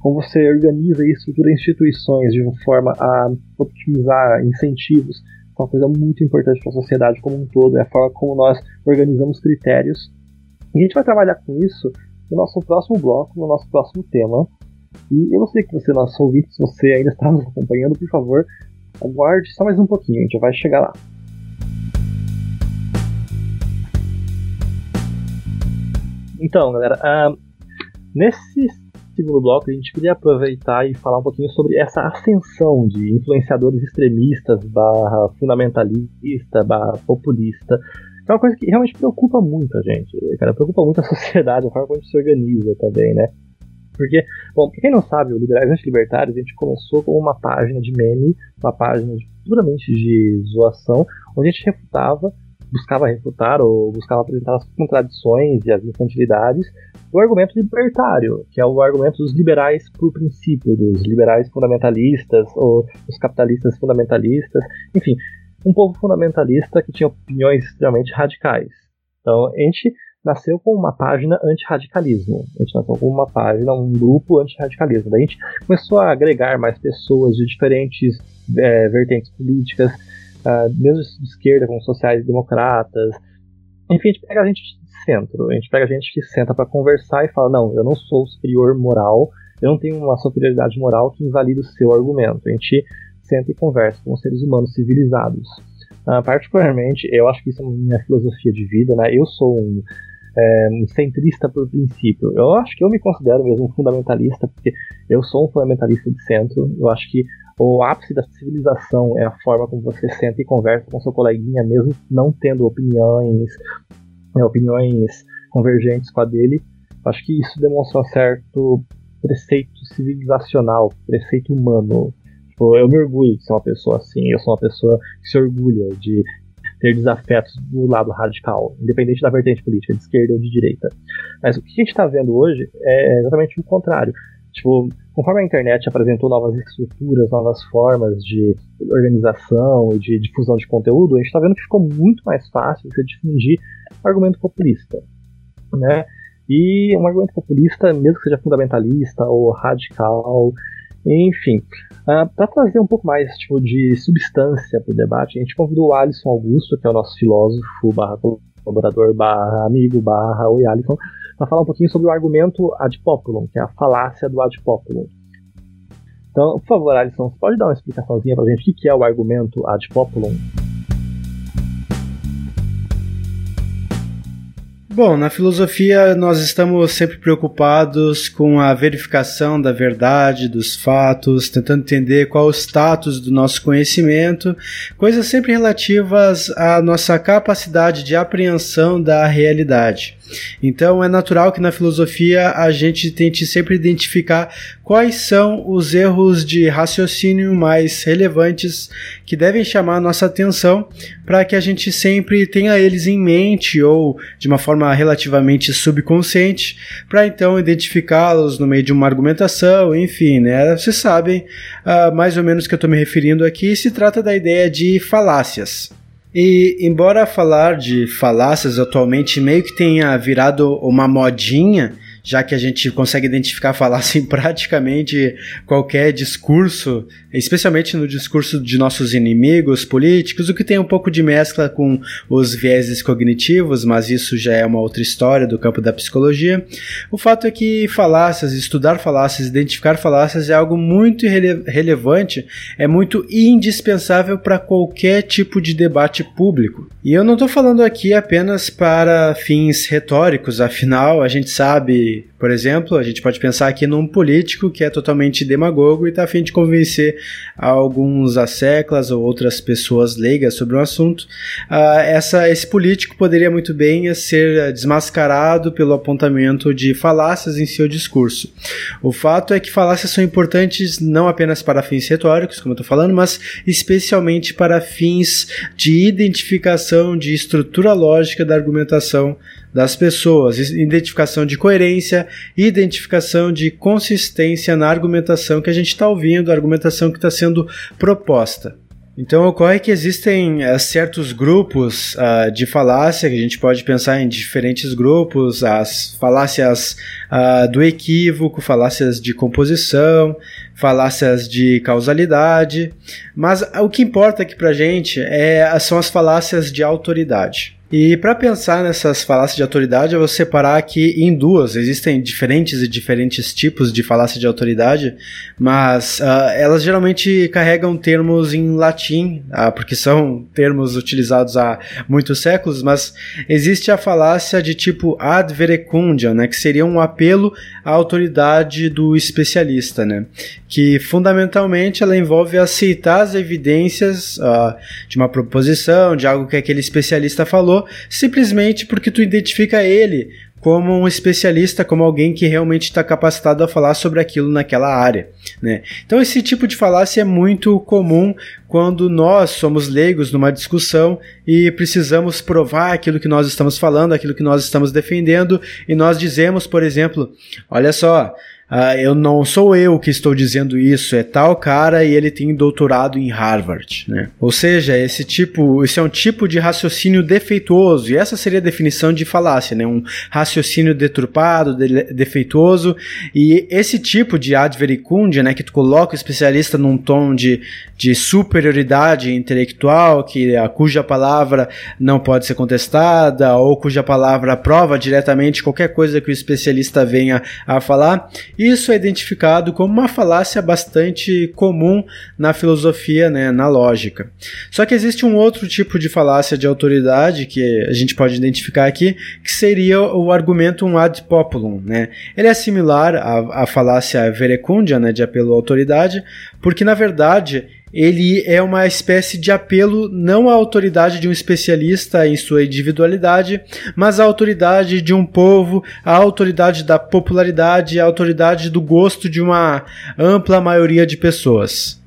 como você organiza e estrutura instituições de uma forma a optimizar incentivos, é uma coisa muito importante para a sociedade como um todo, é a forma como nós organizamos critérios. E a gente vai trabalhar com isso no nosso próximo bloco, no nosso próximo tema. E eu sei que você, nosso ouvinte, se você ainda está nos acompanhando, por favor, aguarde só mais um pouquinho, a gente vai chegar lá. Então, galera, uh, nesses segundo bloco, a gente queria aproveitar e falar um pouquinho sobre essa ascensão de influenciadores extremistas, barra fundamentalista, barra populista, que é uma coisa que realmente preocupa muito a gente, cara, preocupa muito a sociedade, a forma como a gente se organiza também, né? Porque, bom, pra quem não sabe, o Liberais Anti-Libertários, a gente começou com uma página de meme, uma página de, puramente de zoação, onde a gente refutava buscava refutar ou buscava apresentar as contradições e as infantilidades do argumento libertário, que é o argumento dos liberais por princípio, dos liberais fundamentalistas ou dos capitalistas fundamentalistas, enfim, um povo fundamentalista que tinha opiniões extremamente radicais. Então, a gente nasceu com uma página antirradicalismo. A gente nasceu com uma página, um grupo antirradicalismo. Daí a gente começou a agregar mais pessoas de diferentes é, vertentes políticas, uh, mesmo de esquerda, como sociais democratas. Enfim, a gente pega a gente de centro, a gente pega a gente que senta para conversar e fala: não, eu não sou superior moral, eu não tenho uma superioridade moral que invalide o seu argumento. A gente senta e conversa com seres humanos civilizados. Uh, particularmente, eu acho que isso é minha filosofia de vida, né? Eu sou um, é, centrista por princípio. Eu acho que eu me considero mesmo fundamentalista, porque eu sou um fundamentalista de centro. Eu acho que o ápice da civilização é a forma como você senta e conversa com seu coleguinha, mesmo não tendo opiniões, né, opiniões convergentes com a dele. Acho que isso demonstra um certo preceito civilizacional, preceito humano. Tipo, eu me orgulho de ser uma pessoa assim, eu sou uma pessoa que se orgulha de ter desafetos do lado radical, independente da vertente política, de esquerda ou de direita. Mas o que a gente está vendo hoje é exatamente o contrário. Tipo, conforme a internet apresentou novas estruturas, novas formas de organização e de difusão de conteúdo, a gente está vendo que ficou muito mais fácil você difundir argumento populista, né? E um argumento populista, mesmo que seja fundamentalista ou radical, enfim, uh, ah, para trazer um pouco mais tipo, de substância para o debate, a gente convidou o Alisson Augusto, que é o nosso filósofo, barra colaborador, barra amigo, barra oi Alisson, para falar um pouquinho sobre o argumento ad populum, que é a falácia do ad populum. Então, por favor, Alisson, você pode dar uma explicaçãozinha para a gente o que é o argumento ad populum? Bom, na filosofia nós estamos sempre preocupados com a verificação da verdade, dos fatos, tentando entender qual o status do nosso conhecimento, coisas sempre relativas à nossa capacidade de apreensão da realidade. Então é natural que na filosofia a gente tente sempre identificar quais são os erros de raciocínio mais relevantes que devem chamar a nossa atenção para que a gente sempre tenha eles em mente ou de uma forma relativamente subconsciente, para então identificá-los no meio de uma argumentação, enfim, né? Vocês sabem uh, mais ou menos que eu estou me referindo aqui, se trata da ideia de falácias. E embora falar de falácias atualmente meio que tenha virado uma modinha, já que a gente consegue identificar falácia em praticamente qualquer discurso, especialmente no discurso de nossos inimigos políticos, o que tem um pouco de mescla com os vieses cognitivos, mas isso já é uma outra história do campo da psicologia. O fato é que falácias, estudar falácias, identificar falácias é algo muito rele relevante, é muito indispensável para qualquer tipo de debate público. E eu não estou falando aqui apenas para fins retóricos, afinal, a gente sabe be por exemplo, a gente pode pensar aqui num político que é totalmente demagogo e está a fim de convencer alguns asseclas ou outras pessoas leigas sobre um assunto. Uh, essa, esse político poderia muito bem ser desmascarado pelo apontamento de falácias em seu discurso. O fato é que falácias são importantes não apenas para fins retóricos, como eu estou falando, mas especialmente para fins de identificação de estrutura lógica da argumentação das pessoas, identificação de coerência, identificação de consistência na argumentação que a gente está ouvindo, a argumentação que está sendo proposta. Então ocorre que existem uh, certos grupos uh, de falácia, que a gente pode pensar em diferentes grupos, as falácias uh, do equívoco, falácias de composição, falácias de causalidade, mas o que importa aqui pra gente é, são as falácias de autoridade. E para pensar nessas falácias de autoridade, eu vou separar aqui em duas. Existem diferentes e diferentes tipos de falácia de autoridade, mas uh, elas geralmente carregam termos em latim, uh, porque são termos utilizados há muitos séculos, mas existe a falácia de tipo ad verecundia, né, que seria um apelo à autoridade do especialista, né, que fundamentalmente ela envolve aceitar as evidências uh, de uma proposição, de algo que aquele especialista falou, simplesmente porque tu identifica ele como um especialista, como alguém que realmente está capacitado a falar sobre aquilo naquela área. Né? Então, esse tipo de falácia é muito comum quando nós somos leigos numa discussão e precisamos provar aquilo que nós estamos falando, aquilo que nós estamos defendendo, e nós dizemos, por exemplo, olha só. Uh, eu não sou eu que estou dizendo isso, é tal cara e ele tem doutorado em Harvard, né? Ou seja, esse tipo, esse é um tipo de raciocínio defeituoso e essa seria a definição de falácia, né? Um raciocínio deturpado, de, defeituoso e esse tipo de advericundia, né? Que tu coloca o especialista num tom de, de superioridade intelectual, que a cuja palavra não pode ser contestada ou cuja palavra prova diretamente qualquer coisa que o especialista venha a falar isso é identificado como uma falácia bastante comum na filosofia, né, na lógica. Só que existe um outro tipo de falácia de autoridade que a gente pode identificar aqui, que seria o argumentum ad populum. Né? Ele é similar à, à falácia verecundia, né, de apelo à autoridade, porque na verdade ele é uma espécie de apelo não à autoridade de um especialista em sua individualidade, mas à autoridade de um povo, à autoridade da popularidade, à autoridade do gosto de uma ampla maioria de pessoas.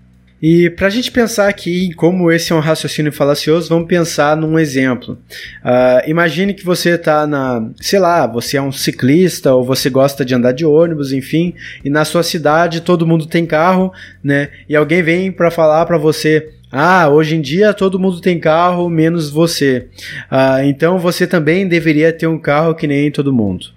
E para a gente pensar aqui em como esse é um raciocínio falacioso, vamos pensar num exemplo. Uh, imagine que você está na, sei lá, você é um ciclista ou você gosta de andar de ônibus, enfim, e na sua cidade todo mundo tem carro, né? E alguém vem para falar para você, ah, hoje em dia todo mundo tem carro, menos você. Uh, então você também deveria ter um carro que nem todo mundo.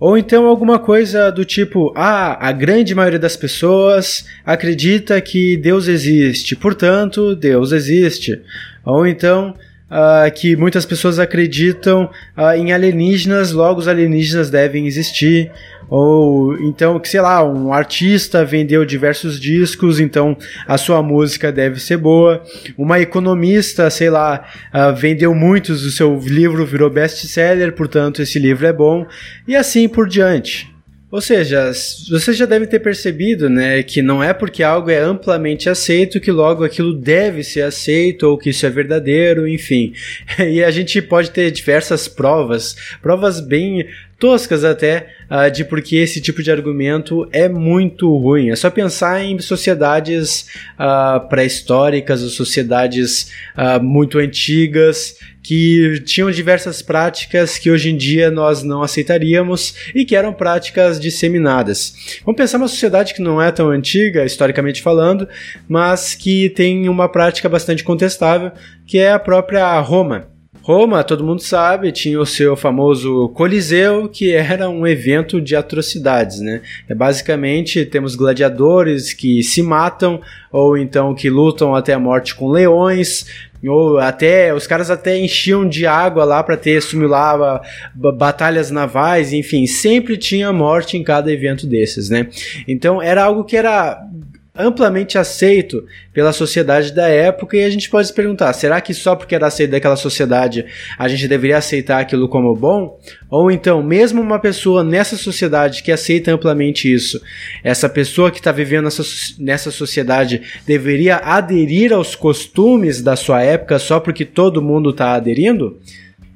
Ou então alguma coisa do tipo: ah, a grande maioria das pessoas acredita que Deus existe, portanto, Deus existe. Ou então, uh, que muitas pessoas acreditam uh, em alienígenas, logo os alienígenas devem existir. Ou então, que sei lá, um artista vendeu diversos discos, então a sua música deve ser boa. Uma economista, sei lá, uh, vendeu muitos, o seu livro virou best-seller, portanto esse livro é bom. E assim por diante. Ou seja, você já deve ter percebido, né, que não é porque algo é amplamente aceito que logo aquilo deve ser aceito ou que isso é verdadeiro, enfim. E a gente pode ter diversas provas, provas bem toscas até, uh, de porque esse tipo de argumento é muito ruim. É só pensar em sociedades uh, pré-históricas ou sociedades uh, muito antigas que tinham diversas práticas que hoje em dia nós não aceitaríamos e que eram práticas disseminadas. Vamos pensar uma sociedade que não é tão antiga, historicamente falando, mas que tem uma prática bastante contestável, que é a própria Roma. Roma, todo mundo sabe, tinha o seu famoso Coliseu, que era um evento de atrocidades, né? É basicamente temos gladiadores que se matam ou então que lutam até a morte com leões, ou até os caras até enchiam de água lá para ter simulava batalhas navais, enfim, sempre tinha morte em cada evento desses, né? Então era algo que era amplamente aceito pela sociedade da época e a gente pode se perguntar, será que só porque era aceito daquela sociedade a gente deveria aceitar aquilo como bom? Ou então, mesmo uma pessoa nessa sociedade que aceita amplamente isso, essa pessoa que está vivendo nessa, nessa sociedade deveria aderir aos costumes da sua época só porque todo mundo está aderindo?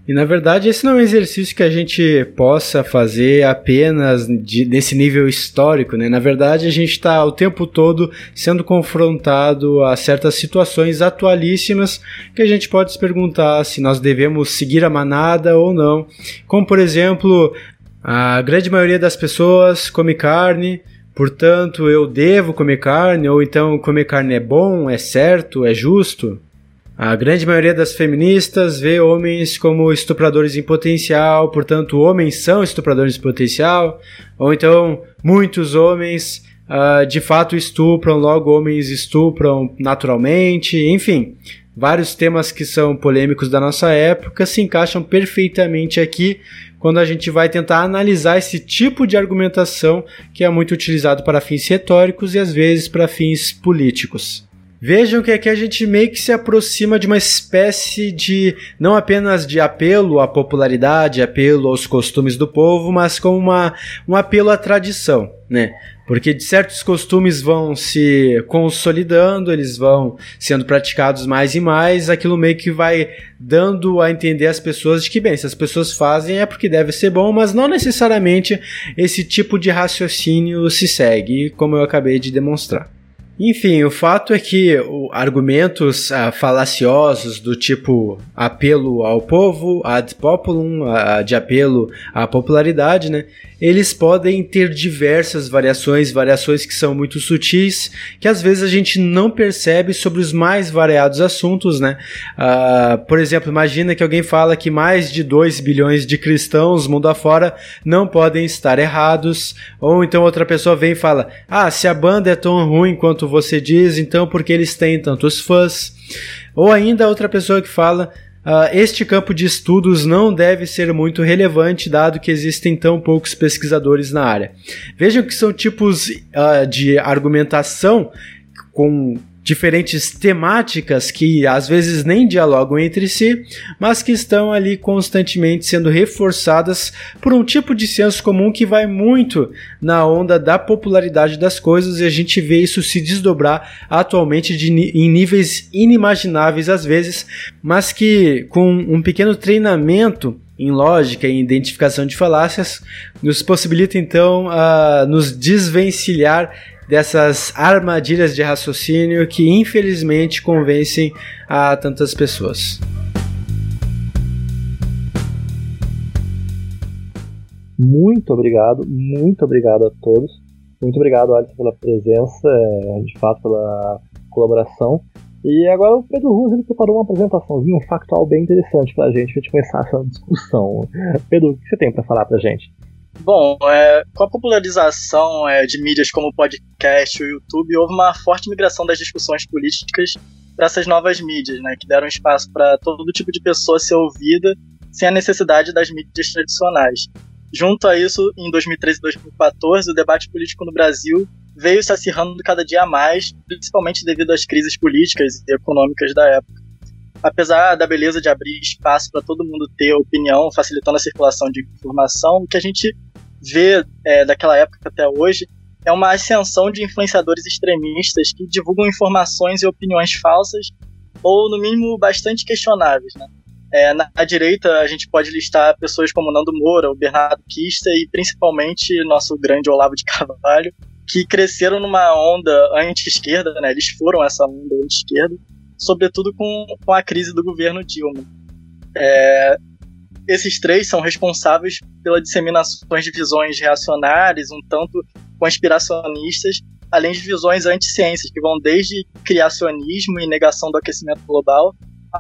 E na verdade, esse não é um exercício que a gente possa fazer apenas de, nesse nível histórico, né? Na verdade, a gente está o tempo todo sendo confrontado a certas situações atualíssimas que a gente pode se perguntar se nós devemos seguir a manada ou não. Como, por exemplo, a grande maioria das pessoas come carne, portanto, eu devo comer carne, ou então comer carne é bom, é certo, é justo. A grande maioria das feministas vê homens como estupradores em potencial, portanto, homens são estupradores em potencial, ou então muitos homens uh, de fato estupram, logo homens estupram naturalmente, enfim. Vários temas que são polêmicos da nossa época se encaixam perfeitamente aqui quando a gente vai tentar analisar esse tipo de argumentação que é muito utilizado para fins retóricos e às vezes para fins políticos. Vejam que aqui a gente meio que se aproxima de uma espécie de não apenas de apelo à popularidade, apelo aos costumes do povo, mas como uma, um apelo à tradição, né? Porque certos costumes vão se consolidando, eles vão sendo praticados mais e mais, aquilo meio que vai dando a entender às pessoas de que, bem, se as pessoas fazem é porque deve ser bom, mas não necessariamente esse tipo de raciocínio se segue, como eu acabei de demonstrar. Enfim, o fato é que argumentos ah, falaciosos do tipo apelo ao povo, ad populum, ah, de apelo à popularidade, né? Eles podem ter diversas variações, variações que são muito sutis, que às vezes a gente não percebe sobre os mais variados assuntos, né? Uh, por exemplo, imagina que alguém fala que mais de 2 bilhões de cristãos mundo afora não podem estar errados, ou então outra pessoa vem e fala: "Ah, se a banda é tão ruim quanto você diz, então por que eles têm tantos fãs?" Ou ainda outra pessoa que fala: Uh, este campo de estudos não deve ser muito relevante, dado que existem tão poucos pesquisadores na área. Vejam que são tipos uh, de argumentação com diferentes temáticas que às vezes nem dialogam entre si, mas que estão ali constantemente sendo reforçadas por um tipo de senso comum que vai muito na onda da popularidade das coisas e a gente vê isso se desdobrar atualmente de, em níveis inimagináveis às vezes, mas que com um pequeno treinamento em lógica e identificação de falácias, nos possibilita então nos desvencilhar dessas armadilhas de raciocínio que infelizmente convencem a tantas pessoas. Muito obrigado, muito obrigado a todos. Muito obrigado, Alisson, pela presença, é, de fato, pela colaboração. E agora o Pedro Russo ele preparou uma apresentaçãozinha, um factual bem interessante pra gente, pra gente começar essa discussão. Pedro, o que você tem para falar pra gente? Bom, é, com a popularização é, de mídias como o podcast e o YouTube, houve uma forte migração das discussões políticas para essas novas mídias, né, que deram espaço para todo tipo de pessoa ser ouvida sem a necessidade das mídias tradicionais. Junto a isso, em 2013 e 2014, o debate político no Brasil veio se acirrando cada dia mais, principalmente devido às crises políticas e econômicas da época. Apesar da beleza de abrir espaço para todo mundo ter opinião, facilitando a circulação de informação, o que a gente vê é, daquela época até hoje é uma ascensão de influenciadores extremistas que divulgam informações e opiniões falsas ou, no mínimo, bastante questionáveis. Né? É, na, na, direita, a gente pode listar pessoas como Nando Moura, o Bernardo Kista e, principalmente, nosso grande Olavo de Carvalho, que cresceram numa onda anti-esquerda, né? eles foram essa onda anti-esquerda, sobretudo com, com a crise do governo Dilma. É, esses três são responsáveis pela disseminação de visões reacionárias, um tanto conspiracionistas, além de visões anti-ciências, que vão desde criacionismo e negação do aquecimento global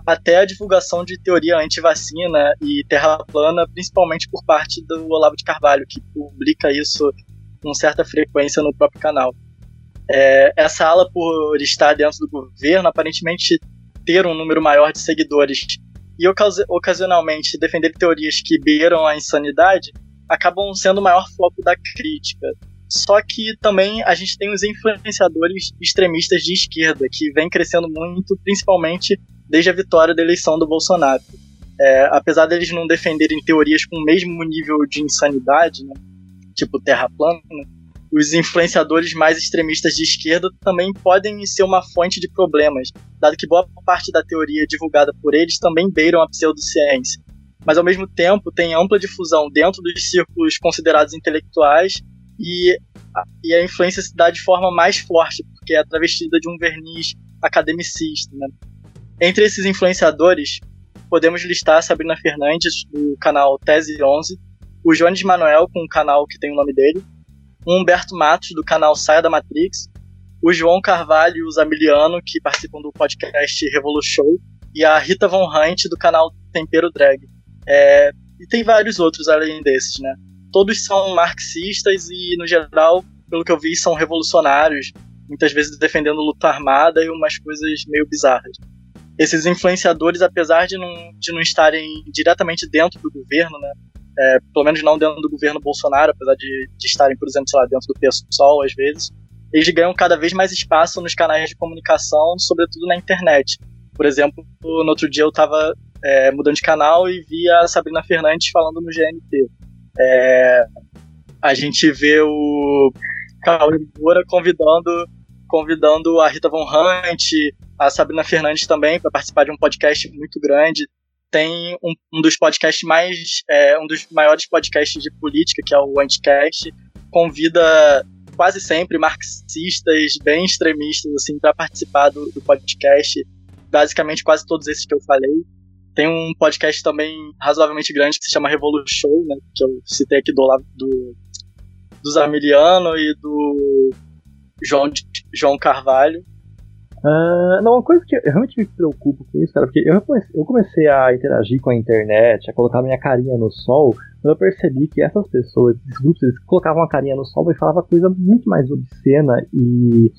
até a divulgação de teoria anti-vacina e terra plana, principalmente por parte do Olavo de Carvalho, que publica isso com certa frequência no próprio canal. É, essa ala, por estar dentro do governo, aparentemente ter um número maior de seguidores e ocasionalmente defender teorias que beiram a insanidade, acabam sendo o maior foco da crítica. Só que também a gente tem os influenciadores extremistas de esquerda, que vem crescendo muito, principalmente desde a vitória da eleição do Bolsonaro. É, apesar deles não defenderem teorias com o mesmo nível de insanidade, né, tipo terra plana, os influenciadores mais extremistas de esquerda também podem ser uma fonte de problemas, dado que boa parte da teoria divulgada por eles também beiram a pseudociência. Mas ao mesmo tempo tem ampla difusão dentro dos círculos considerados intelectuais e, e a influência se dá de forma mais forte, porque é travestida de um verniz academicista. Né? Entre esses influenciadores, podemos listar Sabrina Fernandes, do canal Tese 11, o Jones Manuel, com um canal que tem o nome dele, o Humberto Matos, do canal Saia da Matrix, o João Carvalho e o Zamiliano, que participam do podcast Revolution, e a Rita Von Hunt, do canal Tempero Drag. É, e tem vários outros além desses, né? todos são marxistas e, no geral, pelo que eu vi, são revolucionários, muitas vezes defendendo luta armada e umas coisas meio bizarras. Esses influenciadores, apesar de não, de não estarem diretamente dentro do governo, né, é, pelo menos não dentro do governo Bolsonaro, apesar de, de estarem, por exemplo, lá, dentro do PSOL às vezes, eles ganham cada vez mais espaço nos canais de comunicação, sobretudo na internet. Por exemplo, no outro dia eu estava é, mudando de canal e vi a Sabrina Fernandes falando no GNT. É, a gente vê o Cauê Moura convidando, convidando a Rita Von Hunt, a Sabrina Fernandes também para participar de um podcast muito grande. Tem um, um dos podcasts mais. É, um dos maiores podcasts de política, que é o Anticast, convida quase sempre marxistas, bem extremistas, assim, para participar do, do podcast. Basicamente, quase todos esses que eu falei. Tem um podcast também razoavelmente grande que se chama Revolution, né? Que eu citei aqui do do, do Zamiliano e do João, João Carvalho. Uh, não, uma coisa que eu realmente me preocupo com isso, cara, porque eu comecei, eu comecei a interagir com a internet, a colocar minha carinha no sol, quando eu percebi que essas pessoas, esses grupos, eles colocavam a carinha no sol e falavam coisa muito mais obscena e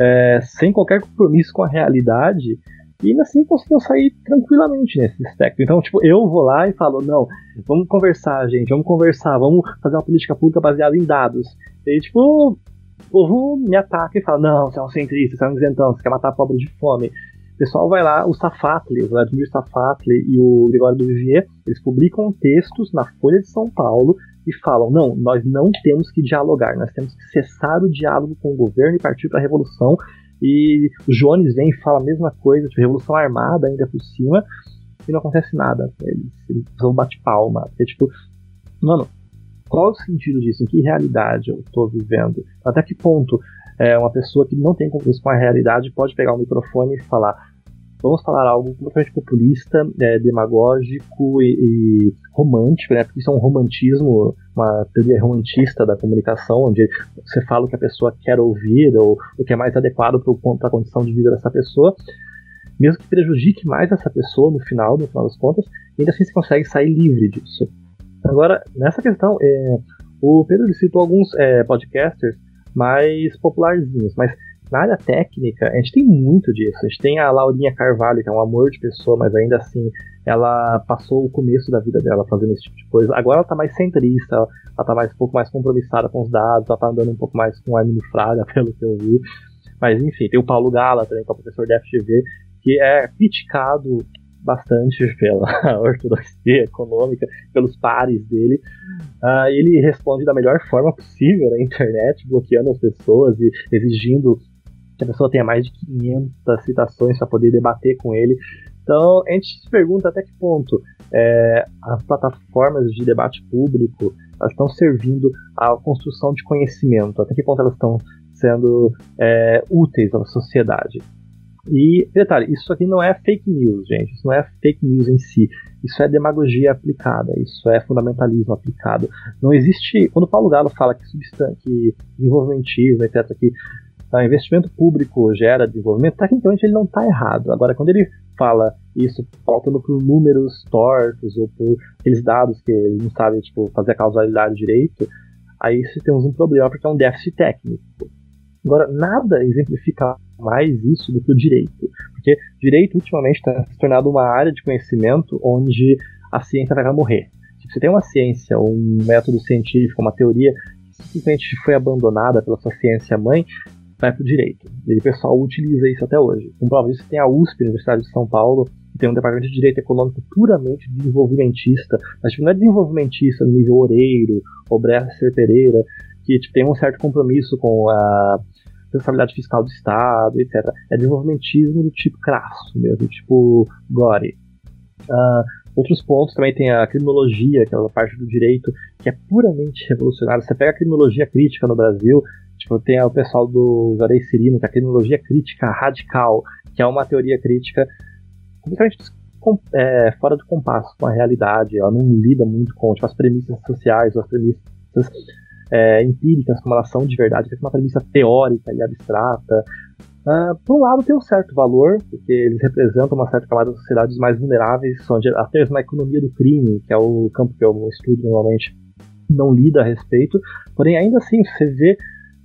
é, sem qualquer compromisso com a realidade. E assim conseguiu sair tranquilamente nesse aspecto. Então, tipo, eu vou lá e falo, não, vamos conversar, gente, vamos conversar, vamos fazer uma política pública baseada em dados. E tipo, o me ataca e fala, não, você é um centrista, você é um isentão, você quer matar pobre de fome. O pessoal vai lá, o Safatli, o Vladimir Safatli e o Gregório do Vivier, eles publicam textos na Folha de São Paulo e falam: não, nós não temos que dialogar, nós temos que cessar o diálogo com o governo e partir para a revolução e o Jones vem e fala a mesma coisa, tipo, Revolução Armada ainda por cima, e não acontece nada. Eles, eles vão bate palma. É tipo, mano, qual o sentido disso? Em que realidade eu estou vivendo? Até que ponto é, uma pessoa que não tem compromisso com a realidade pode pegar o microfone e falar: vamos falar algo completamente populista, é, demagógico e, e, romântico, né? Porque isso é um romantismo, uma teoria romantista da comunicação, onde você fala o que a pessoa quer ouvir ou o que é mais adequado para a condição de vida dessa pessoa, mesmo que prejudique mais essa pessoa no final, no final das contas, ainda assim você consegue sair livre disso. Agora, nessa questão, é, o Pedro citou alguns é, podcasters mais popularzinhos, mas na área técnica, a gente tem muito disso. A gente tem a Laurinha Carvalho, que é um amor de pessoa, mas ainda assim, ela passou o começo da vida dela fazendo esse tipo de coisa. Agora ela tá mais centrista, ela, tá mais, um pouco mais compromissada com os dados, ela tá andando um pouco mais com a Armin Fraga, pelo que eu vi. Mas enfim, tem o Paulo Gala também, que é o professor da FGV, que é criticado bastante pela ortodoxia econômica, pelos pares dele. Uh, ele responde da melhor forma possível na internet, bloqueando as pessoas e exigindo que a pessoa tenha mais de 500 citações para poder debater com ele. Então, a gente se pergunta até que ponto é, as plataformas de debate público estão servindo à construção de conhecimento, até que ponto elas estão sendo é, úteis à sociedade. E, detalhe, isso aqui não é fake news, gente. Isso não é fake news em si. Isso é demagogia aplicada. Isso é fundamentalismo aplicado. Não existe. Quando Paulo Galo fala que, que desenvolvimentismo, etc., que uh, investimento público gera desenvolvimento, tecnicamente ele não está errado. Agora, quando ele fala isso faltando por números tortos ou por aqueles dados que ele não sabe tipo, fazer a causalidade direito, aí temos um problema porque é um déficit técnico. Agora, nada exemplifica mais isso do que o direito. Porque direito, ultimamente, está se tornado uma área de conhecimento onde a ciência vai morrer. Se você tem uma ciência, um método científico, uma teoria que simplesmente foi abandonada pela sua ciência mãe, vai para o direito. E o pessoal utiliza isso até hoje. Com prova disso, tem a USP, Universidade de São Paulo, que tem um departamento de direito econômico puramente desenvolvimentista, mas tipo, não é desenvolvimentista no nível Oreiro ou Bresser Pereira, que tipo, tem um certo compromisso com a responsabilidade fiscal do Estado, etc. É desenvolvimentismo do tipo crasso mesmo, tipo gore. Uh, outros pontos também tem a criminologia, aquela parte do direito que é puramente revolucionária. Você pega a criminologia crítica no Brasil, tipo, tem o pessoal do Jarei Cirino, que é a criminologia crítica radical, que é uma teoria crítica completamente é, fora do compasso com a realidade. Ela não lida muito com tipo, as premissas sociais as premissas é, empíricas, como elas são de verdade, que é uma premissa teórica e abstrata. Uh, por um lado, tem um certo valor, porque eles representam uma certa camada das sociedades mais vulneráveis, onde até mesmo a economia do crime, que é o campo que eu estudo normalmente, não lida a respeito. Porém, ainda assim, você vê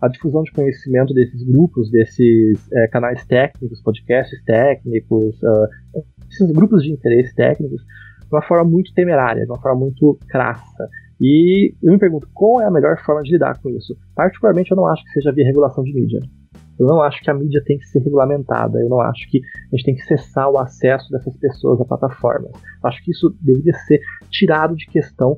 a difusão de conhecimento desses grupos, desses é, canais técnicos, podcasts técnicos, uh, esses grupos de interesse técnicos, de uma forma muito temerária, de uma forma muito crassa. E eu me pergunto, qual é a melhor forma de lidar com isso? Particularmente, eu não acho que seja via regulação de mídia. Eu não acho que a mídia tem que ser regulamentada. Eu não acho que a gente tem que cessar o acesso dessas pessoas à plataforma. Eu acho que isso deveria ser tirado de questão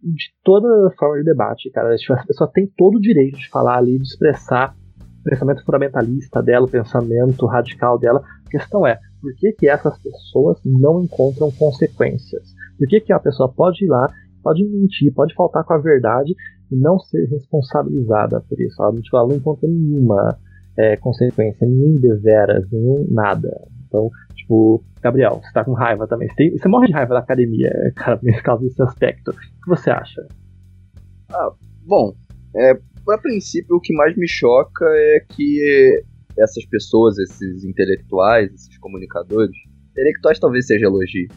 de toda forma de debate, cara. A pessoa tem todo o direito de falar ali, de expressar o pensamento fundamentalista dela, o pensamento radical dela. A questão é, por que, que essas pessoas não encontram consequências? Por que, que a pessoa pode ir lá pode mentir, pode faltar com a verdade e não ser responsabilizada por isso. Ela, tipo, ela não encontra nenhuma é, consequência, nenhum deveras, nenhum nada. Então, tipo, Gabriel, você tá com raiva também. Você, tem, você morre de raiva da academia, cara, nesse caso, desse aspecto. O que você acha? Ah, bom, é, a princípio o que mais me choca é que essas pessoas, esses intelectuais, esses comunicadores, intelectuais talvez seja elogio,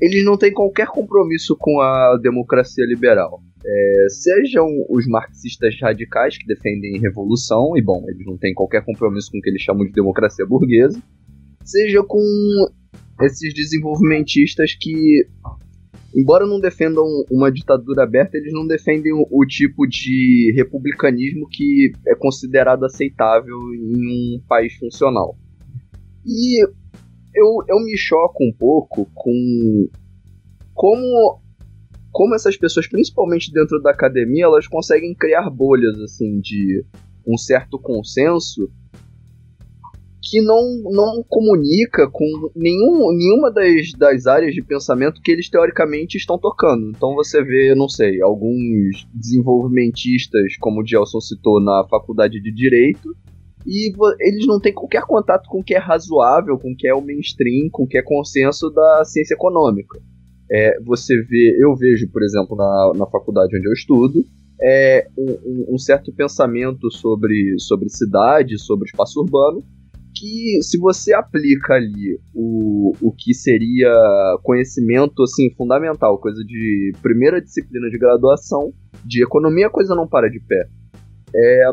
eles não têm qualquer compromisso com a democracia liberal. É, sejam os marxistas radicais que defendem revolução, e bom, eles não têm qualquer compromisso com o que eles chamam de democracia burguesa, seja com esses desenvolvimentistas que, embora não defendam uma ditadura aberta, eles não defendem o, o tipo de republicanismo que é considerado aceitável em um país funcional. E eu, eu me choco um pouco com como como essas pessoas, principalmente dentro da academia, elas conseguem criar bolhas assim de um certo consenso que não, não comunica com nenhum, nenhuma das, das áreas de pensamento que eles teoricamente estão tocando. Então você vê, não sei, alguns desenvolvimentistas, como o Gelson citou, na faculdade de Direito, e eles não têm qualquer contato com o que é razoável, com o que é o mainstream, com o que é consenso da ciência econômica. É, você vê, eu vejo, por exemplo, na, na faculdade onde eu estudo, é, um, um, certo pensamento sobre, sobre cidade, sobre espaço urbano, que se você aplica ali o, o que seria conhecimento assim fundamental, coisa de primeira disciplina de graduação, de economia a coisa não para de pé. É,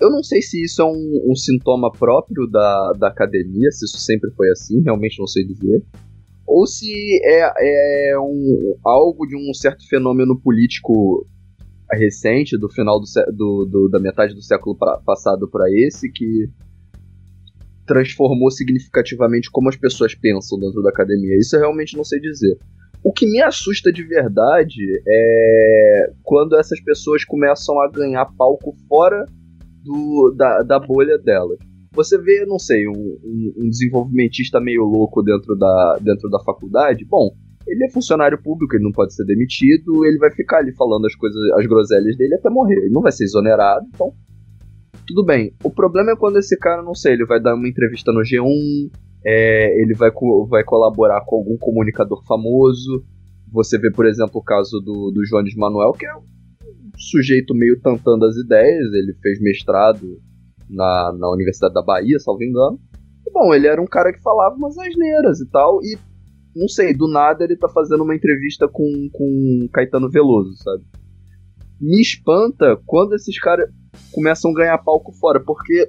eu não sei se isso é um, um, sintoma próprio da, da academia, se isso sempre foi assim, realmente não sei dizer. Ou se é, é um, algo de um certo fenômeno político recente, do final do, do, do da metade do século pra, passado para esse, que transformou significativamente como as pessoas pensam dentro da academia. Isso eu realmente não sei dizer. O que me assusta de verdade é quando essas pessoas começam a ganhar palco fora do, da, da bolha delas. Você vê, não sei, um, um, um, desenvolvimentista meio louco dentro da, dentro da faculdade, bom, ele é funcionário público, ele não pode ser demitido, ele vai ficar ali falando as coisas, as groselhas dele até morrer. Ele não vai ser exonerado, então. Tudo bem. O problema é quando esse cara, não sei, ele vai dar uma entrevista no G1, é, ele vai, vai colaborar com algum comunicador famoso. Você vê, por exemplo, o caso do, do Jones Manuel, que é sujeito meio tantando as ideias, ele fez mestrado na, na Universidade da Bahia, salvo engano. E, bom, ele era um cara que falava umas asneiras e tal, e não sei, do nada ele tá fazendo uma entrevista com, com Caetano Veloso, sabe? Me espanta quando esses caras começam a ganhar palco fora, porque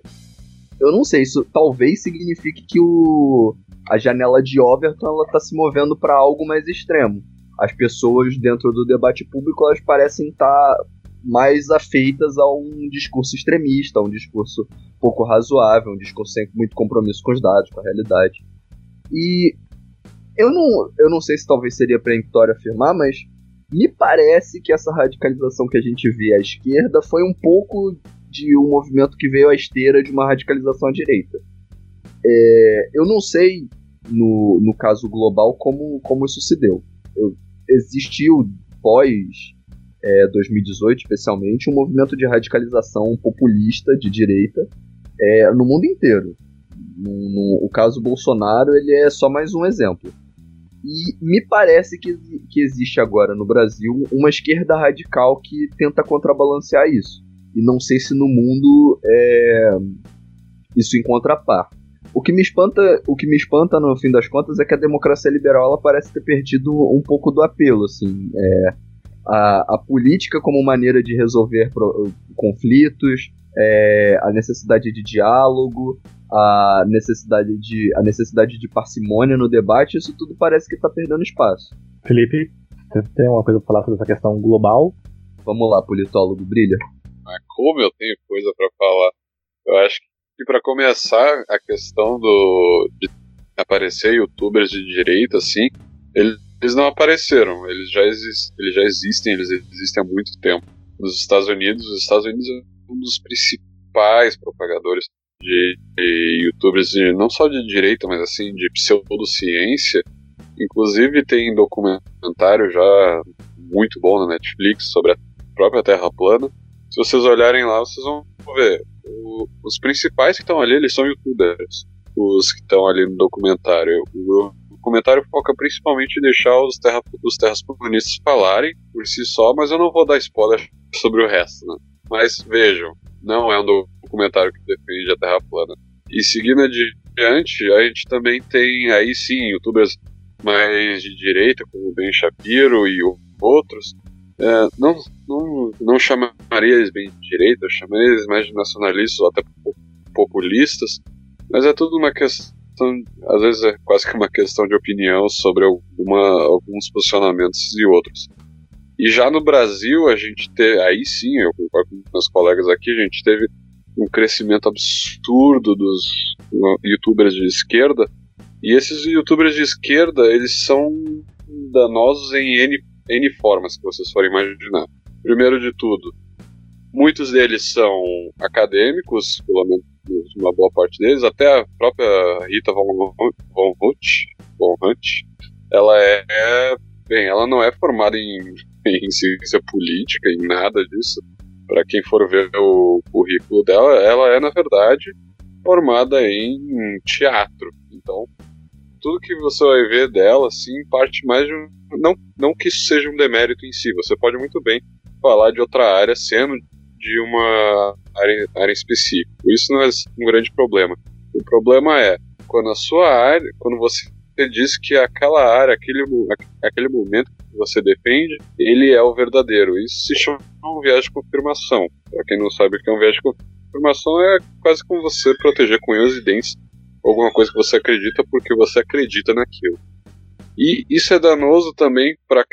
eu não sei, isso talvez signifique que o a janela de Overton ela tá se movendo para algo mais extremo. As pessoas dentro do debate público elas parecem estar tá mais afeitas a um discurso extremista, a um discurso pouco razoável, um discurso sem muito compromisso com os dados, com a realidade. E eu não, eu não sei se talvez seria peremptório afirmar, mas me parece que essa radicalização que a gente vê à esquerda foi um pouco de um movimento que veio à esteira de uma radicalização à direita. É, eu não sei, no, no caso global, como, como isso se deu. Eu, existiu, pós é, 2018 especialmente, um movimento de radicalização populista de direita é, no mundo inteiro. No, no, o caso Bolsonaro ele é só mais um exemplo. E me parece que, que existe agora no Brasil uma esquerda radical que tenta contrabalancear isso. E não sei se no mundo é, isso encontra par. O que me espanta, o que me espanta no fim das contas é que a democracia liberal ela parece ter perdido um pouco do apelo, assim, é, a, a política como maneira de resolver pro, conflitos, é, a necessidade de diálogo, a necessidade de a necessidade de parcimônia no debate, isso tudo parece que está perdendo espaço. Felipe, você tem alguma coisa para falar sobre essa questão global? Vamos lá, politólogo, brilha. Mas como eu tenho coisa para falar? Eu acho que para começar a questão do de aparecer youtubers de direita assim, eles não apareceram, eles já, eles já existem, eles existem há muito tempo. Nos Estados Unidos, os Estados Unidos é um dos principais propagadores de, de youtubers de, não só de direita, mas assim de pseudociência. Inclusive tem documentário já muito bom na Netflix sobre a própria Terra plana se vocês olharem lá, vocês vão ver. O, os principais que estão ali, eles são youtubers. Os que estão ali no documentário. O, documentário foca principalmente em deixar os, terra, os terraplanistas falarem por si só, mas eu não vou dar spoiler sobre o resto, né? Mas vejam, não é um documentário que defende a Terra plana. E seguindo adiante, a gente também tem aí sim youtubers mais de direita, como Ben Shapiro e outros, é, não, não, não chamaria eles bem de direita, eu chamaria eles mais de nacionalistas ou até populistas, mas é tudo uma questão, às vezes é quase que uma questão de opinião sobre alguma, alguns posicionamentos e outros. E já no Brasil, a gente teve, aí sim, eu concordo com meus colegas aqui, a gente teve um crescimento absurdo dos youtubers de esquerda, e esses youtubers de esquerda, eles são danosos em N N formas que vocês forem imaginar. Primeiro de tudo, muitos deles são acadêmicos, pelo menos uma boa parte deles, até a própria Rita Von, Von Hutt, Von Hutt ela é, bem, ela não é formada em, em ciência política, em nada disso. Para quem for ver o currículo dela, ela é, na verdade, formada em teatro. Então, tudo que você vai ver dela, assim, parte mais de um. Não, não que isso seja um demérito em si, você pode muito bem falar de outra área sendo de uma área, área específica. Isso não é um grande problema. O problema é quando a sua área, quando você diz que aquela área, aquele, aquele momento que você defende, ele é o verdadeiro. Isso se chama um viés de confirmação. Para quem não sabe o que é um viés de confirmação é quase como você proteger com unhas e dentes alguma coisa que você acredita porque você acredita naquilo. E isso é danoso também para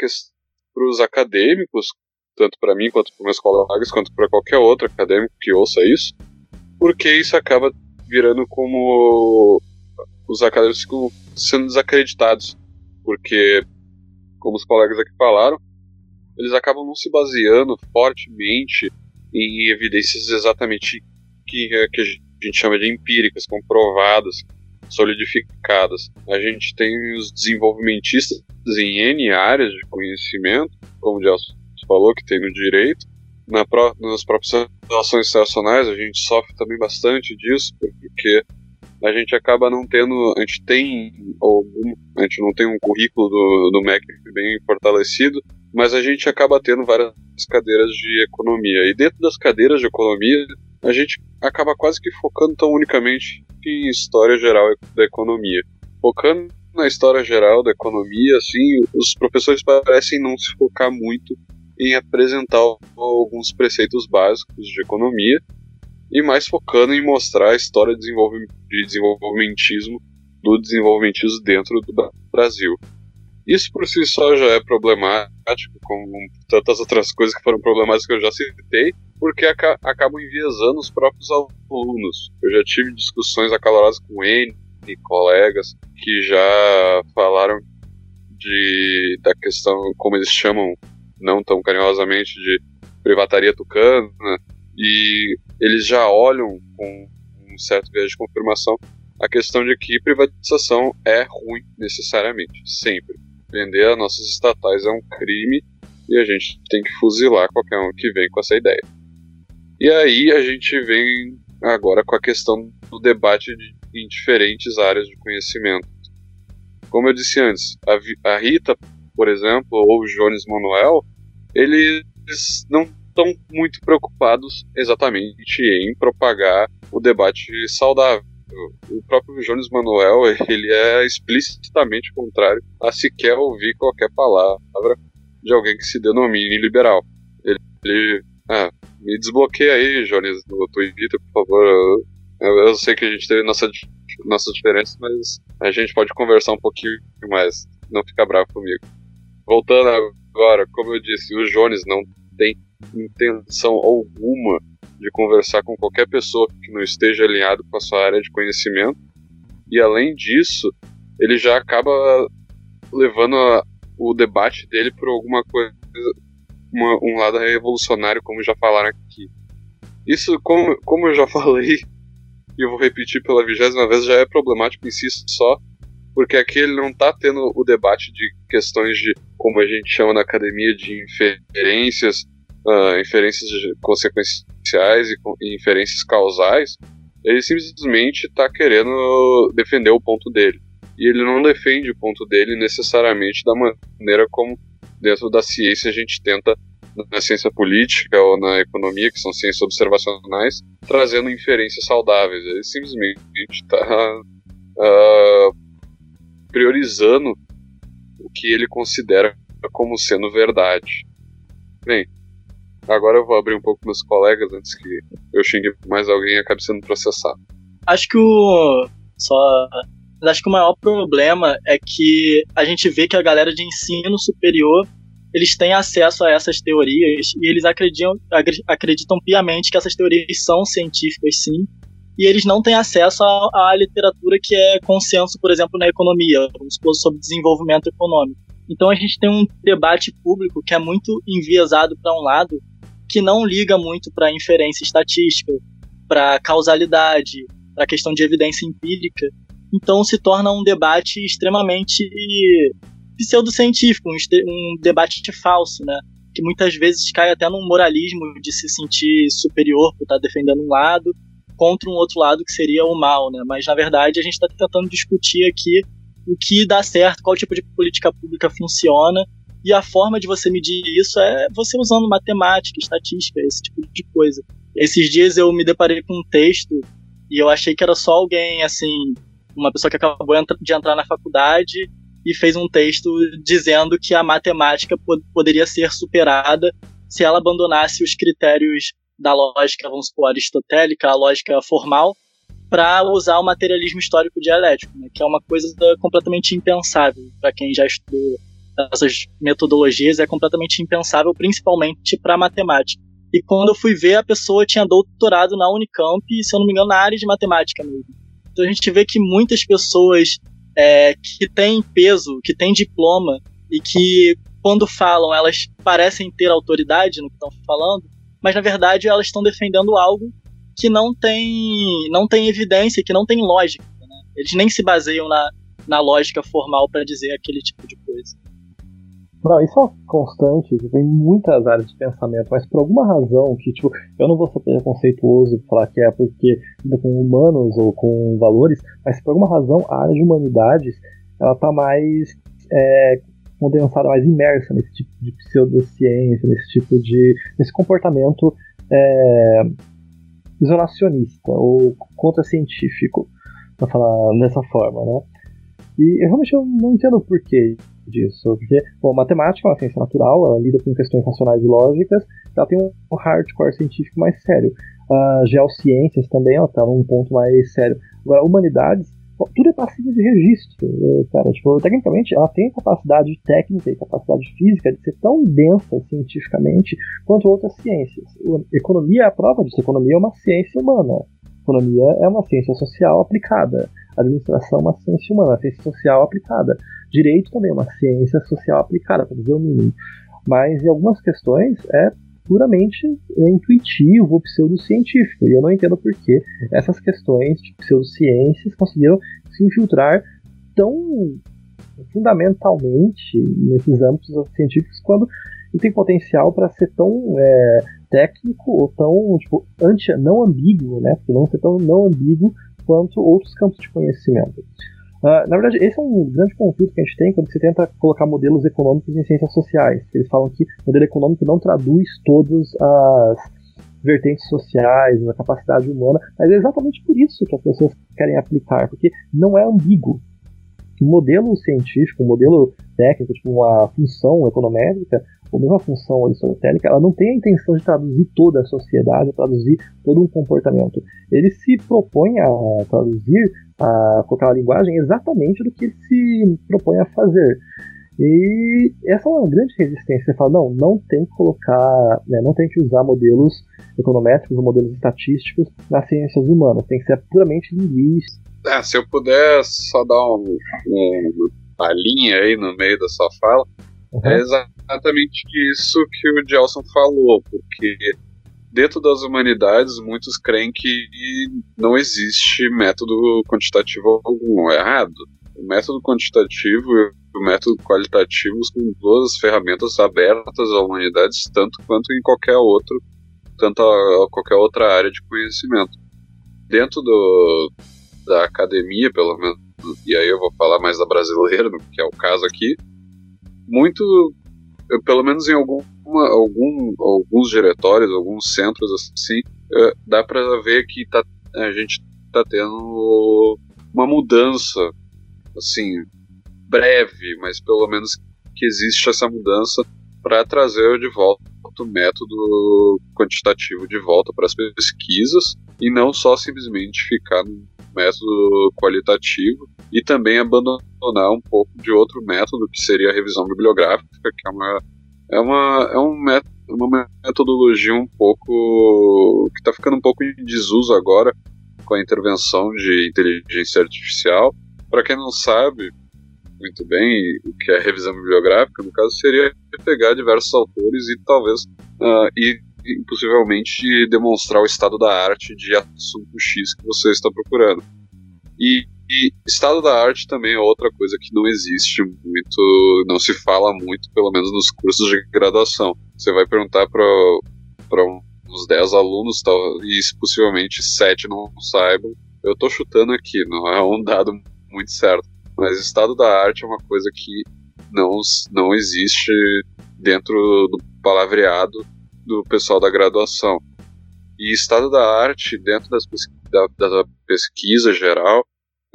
os acadêmicos, tanto para mim quanto para meus colegas, quanto para qualquer outro acadêmico que ouça isso, porque isso acaba virando como os acadêmicos ficam sendo desacreditados, porque, como os colegas aqui falaram, eles acabam não se baseando fortemente em evidências exatamente que, que a gente chama de empíricas, comprovadas, solidificadas. A gente tem os desenvolvimentistas em N áreas de conhecimento, como Gelson falou, que tem no direito. Na pró nas próprias relações internacionais, a gente sofre também bastante disso, porque a gente acaba não tendo, a gente tem algum, a gente não tem um currículo do, do MEC bem fortalecido, mas a gente acaba tendo várias cadeiras de economia. E dentro das cadeiras de economia, a gente acaba quase que focando tão unicamente em história geral da economia. Focando na história geral da economia, assim, os professores parecem não se focar muito em apresentar alguns preceitos básicos de economia e mais focando em mostrar a história de, desenvolvimentismo do desenvolvimentismo dentro do Brasil. Isso por si só já é problemático, como tantas outras coisas que foram problemáticas que eu já citei, porque aca acabam enviesando os próprios alunos. Eu já tive discussões acaloradas com N colegas que já falaram de da questão, como eles chamam, não tão carinhosamente, de privataria tucana, e eles já olham com um certo viés de confirmação a questão de que privatização é ruim necessariamente, sempre. Vender as nossas estatais é um crime e a gente tem que fuzilar qualquer um que vem com essa ideia. E aí a gente vem agora com a questão do debate de, em diferentes áreas de conhecimento. Como eu disse antes, a, a Rita, por exemplo, ou o Jones Manuel, eles não estão muito preocupados exatamente em propagar o debate saudável. O próprio Jones Manuel ele é explicitamente contrário a sequer ouvir qualquer palavra de alguém que se denomine liberal. Ele, ele ah, me desbloqueia aí, Jones, no Twitter, por favor. Eu, eu, sei que a gente teve nossa, nossas diferenças, mas a gente pode conversar um pouquinho mais. Não fica bravo comigo. Voltando agora, como eu disse, o Jones não tem intenção alguma de conversar com qualquer pessoa que não esteja alinhado com a sua área de conhecimento. E além disso, ele já acaba levando a, o debate dele por alguma coisa uma, um lado revolucionário, como já falaram aqui. Isso, como, como eu já falei, e eu vou repetir pela vigésima vez, já é problemático em si só, porque aqui ele não está tendo o debate de questões de, como a gente chama na academia, de inferências, uh, inferências consequenciais e, e inferências causais, ele simplesmente está querendo defender o ponto dele. E ele não defende o ponto dele necessariamente da maneira como dentro da ciência a gente tenta, na ciência política ou na economia, que são ciências observacionais, trazendo inferências saudáveis. Ele simplesmente está uh, ah, priorizando o que ele considera como sendo verdade. Bem, agora eu vou abrir um pouco meus colegas antes que eu xingue mais alguém e acabe sendo processado. Acho que o. Só acho que o maior problema é que a gente vê que a galera de ensino superior eles têm acesso a essas teorias e eles acreditam, acreditam piamente que essas teorias são científicas, sim, e eles não têm acesso à, à literatura que é consenso, por exemplo, na economia, vamos supor, sobre desenvolvimento econômico. Então a gente tem um debate público que é muito enviesado para um lado, que não liga muito para inferência estatística, para causalidade, para questão de evidência empírica, então se torna um debate extremamente pseudocientífico, um, um debate falso, né? Que muitas vezes cai até num moralismo de se sentir superior por estar defendendo um lado contra um outro lado que seria o mal, né? Mas na verdade a gente está tentando discutir aqui o que dá certo, qual tipo de política pública funciona e a forma de você medir isso é você usando matemática, estatística, esse tipo de coisa. Esses dias eu me deparei com um texto e eu achei que era só alguém assim uma pessoa que acabou de entrar na faculdade e fez um texto dizendo que a matemática pod poderia ser superada se ela abandonasse os critérios da lógica, vamos supor, aristotélica, a lógica formal, para usar o materialismo histórico dialético, né, que é uma coisa completamente impensável para quem já estudou essas metodologias, é completamente impensável, principalmente para matemática. E quando eu fui ver, a pessoa tinha doutorado na Unicamp, se eu não me engano, na área de matemática mesmo. Então a gente vê que muitas pessoas é, que têm peso, que têm diploma e que quando falam elas parecem ter autoridade no que estão falando, mas na verdade elas estão defendendo algo que não tem, não tem evidência, que não tem lógica. Né? Eles nem se baseiam na, na lógica formal para dizer aquele tipo de coisa. Não, isso é constante, tipo, em muitas áreas de pensamento, mas por alguma razão que, tipo, eu não vou ser preconceituoso falar que é porque lida com humanos ou com valores, mas por alguma razão a área de humanidades, ela tá mais é, condensada, mais imersa nesse tipo de pseudociência, nesse tipo de, nesse comportamento é, isolacionista ou contra-científico, para falar dessa forma, né? E eu realmente eu não entendo o porquê disso, porque, bom, matemática é uma ciência natural, ela lida com questões racionais e lógicas, ela tem um hardcore científico mais sério. Uh, geociências também, ela tá num ponto mais sério. Agora, humanidades, tudo é passível de registro, né, cara. Tipo, tecnicamente, ela tem capacidade técnica e capacidade física de ser tão densa cientificamente quanto outras ciências. Economia é a prova disso. Economia é uma ciência humana. Economia é uma ciência social aplicada. Administração é uma ciência humana, uma ciência social aplicada. Direito também é uma ciência social aplicada, para dizer o mínimo. Mas em algumas questões é puramente intuitivo, pseudocientífico. E eu não entendo por que essas questões de pseudociências conseguiram se infiltrar tão fundamentalmente nesses âmbitos científicos quando tem potencial para ser tão é, técnico ou tão tipo, anti, não ambíguo, né? Porque não ser tão não ambíguo quanto outros campos de conhecimento. Uh, na verdade, esse é um grande conflito que a gente tem quando se tenta colocar modelos econômicos em ciências sociais. Eles falam que o modelo econômico não traduz todas as vertentes sociais, a capacidade humana, mas é exatamente por isso que as pessoas querem aplicar, porque não é ambíguo. Um modelo científico, um modelo técnico, tipo uma função econométrica, ou mesmo a função aristotélica, ela não tem a intenção de traduzir toda a sociedade, traduzir todo um comportamento. Ele se propõe a traduzir, a colocar a linguagem exatamente do que ele se propõe a fazer. E essa é uma grande resistência. Você fala, não, não tem que colocar, né, não tem que usar modelos econométricos ou modelos estatísticos nas ciências humanas, tem que ser puramente linguístico. É, se eu puder só dar um, um, uma linha aí no meio da sua fala, uhum. é exatamente isso que o Gelson falou, porque dentro das humanidades muitos creem que não existe método quantitativo algum, é errado. O método quantitativo e o método qualitativo são duas ferramentas abertas à humanidades, tanto quanto em qualquer outro, tanto a, a qualquer outra área de conhecimento. Dentro do, da academia, pelo menos, e aí eu vou falar mais da brasileira, que é o caso aqui, muito, pelo menos em algum, alguns diretórios, alguns centros assim, é, dá para ver que tá, a gente tá tendo uma mudança, assim, breve, mas pelo menos que existe essa mudança para trazer de volta o método quantitativo de volta para as pesquisas e não só simplesmente ficar no método qualitativo e também abandonar um pouco de outro método que seria a revisão bibliográfica, que é uma é uma é um método, uma metodologia um pouco que está ficando um pouco em desuso agora com a intervenção de inteligência artificial. Para quem não sabe muito bem o que é revisão bibliográfica, no caso seria pegar diversos autores e talvez uh, e possivelmente demonstrar o estado da arte de assunto X que você está procurando. E, e, estado da arte também é outra coisa que não existe muito, não se fala muito, pelo menos nos cursos de graduação. Você vai perguntar para uns 10 alunos tal, e possivelmente 7 não saibam. Eu estou chutando aqui, não é um dado muito certo. Mas estado da arte é uma coisa que não, não existe dentro do palavreado do pessoal da graduação. E estado da arte, dentro das, da, da pesquisa geral,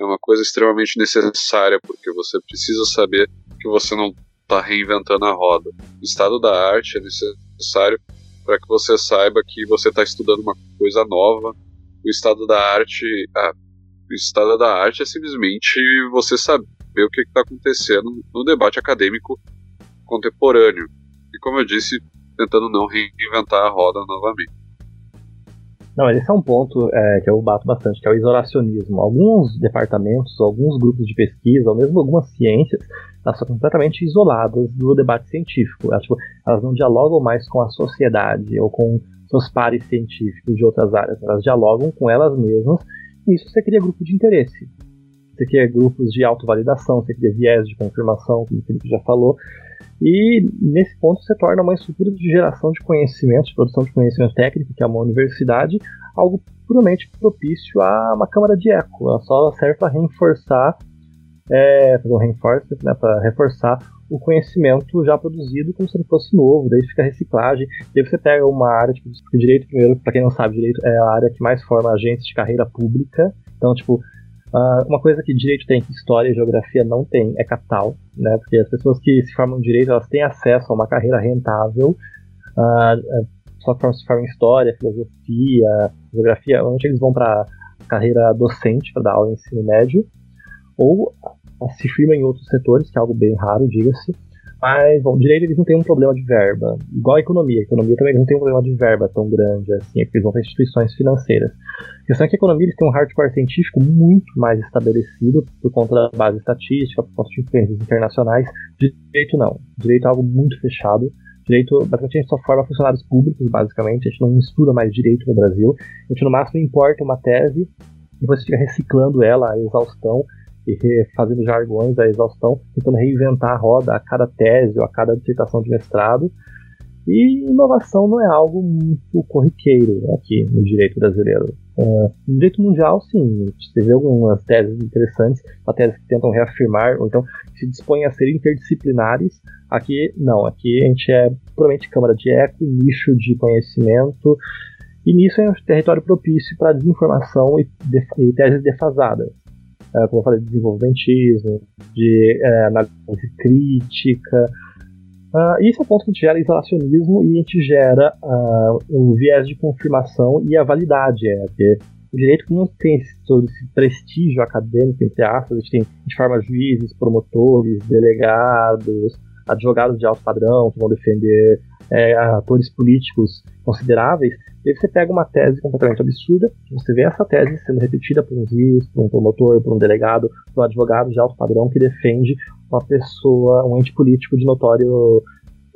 é uma coisa extremamente necessária, porque você precisa saber que você não está reinventando a roda. O estado da arte é necessário para que você saiba que você está estudando uma coisa nova. O estado da arte, ah, o estado da arte é simplesmente você saber o que está acontecendo no debate acadêmico contemporâneo. E como eu disse, tentando não reinventar a roda novamente. Não, esse é um ponto é, que eu bato bastante, que é o isolacionismo. Alguns departamentos, alguns grupos de pesquisa, ou mesmo algumas ciências, elas são completamente isoladas do debate científico. Elas, tipo, elas não dialogam mais com a sociedade ou com seus pares científicos de outras áreas. Elas dialogam com elas mesmas e isso você cria grupo de interesse. Você cria grupos de autovalidação, você cria viés de confirmação, como o Felipe já falou. E nesse ponto você torna uma estrutura de geração de conhecimento, de produção de conhecimento técnico, que é uma universidade, algo puramente propício a uma câmara de eco. Ela só serve para reforçar, é, fazer um reinforcement, né, para reforçar o conhecimento já produzido como se ele fosse novo, daí fica reciclagem, daí você pega uma área, tipo, direito primeiro, para quem não sabe, direito é a área que mais forma agentes de carreira pública, então, tipo, Uh, uma coisa que direito tem que história e geografia não tem é capital, né? Porque as pessoas que se formam em direito elas têm acesso a uma carreira rentável. Uh, só que se formam em história, filosofia, geografia, onde eles vão para carreira docente para dar aula em ensino médio, ou se firmam em outros setores, que é algo bem raro, diga-se. Mas, bom, direito eles não têm um problema de verba, igual a economia. A economia também não tem um problema de verba tão grande assim, é porque eles vão para instituições financeiras. A questão é que a economia eles têm um hardware científico muito mais estabelecido por conta da base estatística, por conta de influências internacionais. Direito não. Direito é algo muito fechado. Direito, basicamente, a gente só forma funcionários públicos, basicamente. A gente não estuda mais direito no Brasil. A gente, no máximo, importa uma tese e depois fica reciclando ela a exaustão fazendo jargões a exaustão, tentando reinventar a roda a cada tese ou a cada dissertação de mestrado. E inovação não é algo muito corriqueiro aqui no direito brasileiro. Uh, no direito mundial, sim, você vê algumas teses interessantes, teses que tentam reafirmar, ou então se dispõem a ser interdisciplinares. Aqui, não, aqui a gente é puramente câmara de eco, nicho de conhecimento, e nisso é um território propício para desinformação e, e teses defasadas é, como eu falei, de desenvolvimentismo, de é, análise crítica. Uh, isso é o ponto que a gente gera isolacionismo e a gente gera uh, um viés de confirmação e a validade. É, porque o direito não tem todo esse prestígio acadêmico, entre aspas, a gente, tem, gente forma juízes, promotores, delegados, advogados de alto padrão que vão defender é, atores políticos consideráveis, aí você pega uma tese completamente absurda, você vê essa tese sendo repetida por um juiz, por um promotor, por um delegado, por um advogado de alto padrão que defende uma pessoa, um ente político de notório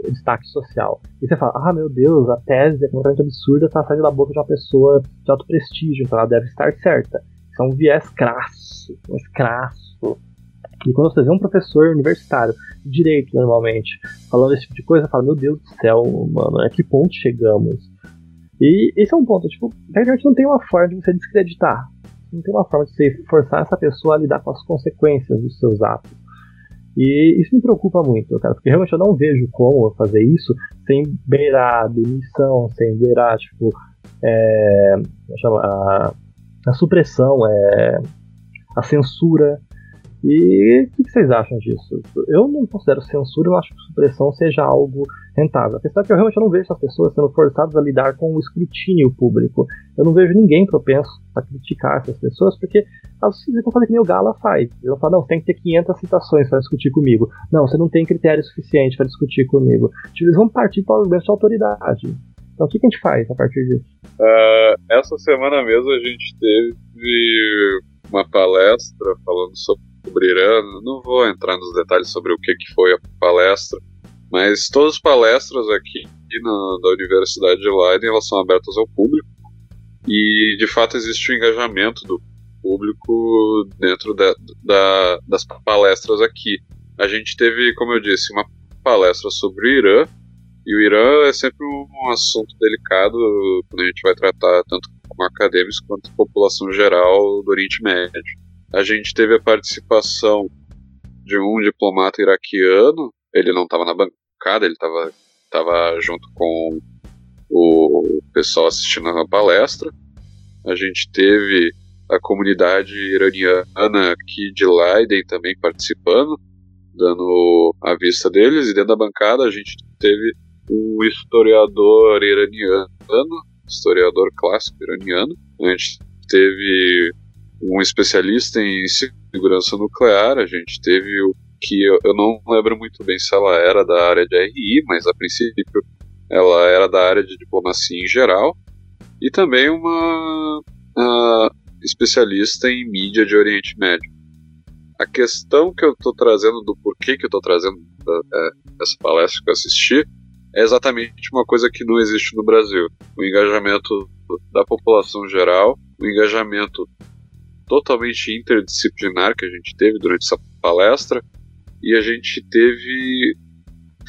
destaque social. E você fala, ah meu Deus, a tese é completamente absurda, está saindo da boca de uma pessoa de alto prestígio, então ela deve estar certa. Isso é um viés crasso, um crasso. E quando você vê um professor universitário, de direito normalmente, falando esse tipo de coisa, fala, meu Deus do céu, mano, a que ponto chegamos? E esse é um ponto, tipo, internet não tem uma forma de você descreditar. Não tem uma forma de você forçar essa pessoa a lidar com as consequências dos seus atos. E isso me preocupa muito, cara, porque realmente eu não vejo como fazer isso sem beirar demissão, sem beirar, tipo, é, a, a supressão, é, a censura. E o que, vocês acham disso? Eu não considero censura, eu acho que supressão seja algo rentável. A questão é que eu realmente não vejo essas pessoas sendo forçadas a lidar com o escrutínio público. Eu não vejo ninguém propenso a criticar essas pessoas, porque elas ficam fazendo que nem o Gala faz. Ele fala, não, você tem que ter 500 citações para discutir comigo. Não, você não tem critério suficiente para discutir comigo. Tipo, eles vão partir para o argumento de autoridade. Então o que, que, a gente faz a partir disso? Uh, essa semana mesmo a gente teve uma palestra falando sobre sobre Irã. Não vou entrar nos detalhes sobre o que, que foi a palestra, mas todas as palestras aqui na, da Universidade de Leiden elas são abertas ao público e de fato existe um engajamento do público dentro da, da, das palestras aqui. A gente teve, como eu disse, uma palestra sobre o Irã, e o Irã é sempre um assunto delicado quando a gente vai tratar tanto com acadêmicos quanto com população geral do Oriente Médio a gente teve a participação de um diplomata iraquiano. Ele não estava na bancada, ele estava tava junto com o pessoal assistindo a palestra. A gente teve a comunidade iraniana aqui de Leiden também participando, dando a vista deles. E dentro da bancada a gente teve um historiador iraniano, historiador clássico iraniano. A gente teve um especialista em segurança nuclear, a gente teve o que eu, eu não lembro muito bem se ela era da área de RI, mas a princípio ela era da área de diplomacia em geral, e também uma uh, especialista em mídia de Oriente Médio. A questão que eu estou trazendo, do porquê que eu estou trazendo uh, essa palestra que eu assisti, é exatamente uma coisa que não existe no Brasil. O engajamento da população geral, o engajamento totalmente interdisciplinar que a gente teve durante essa palestra, e a gente teve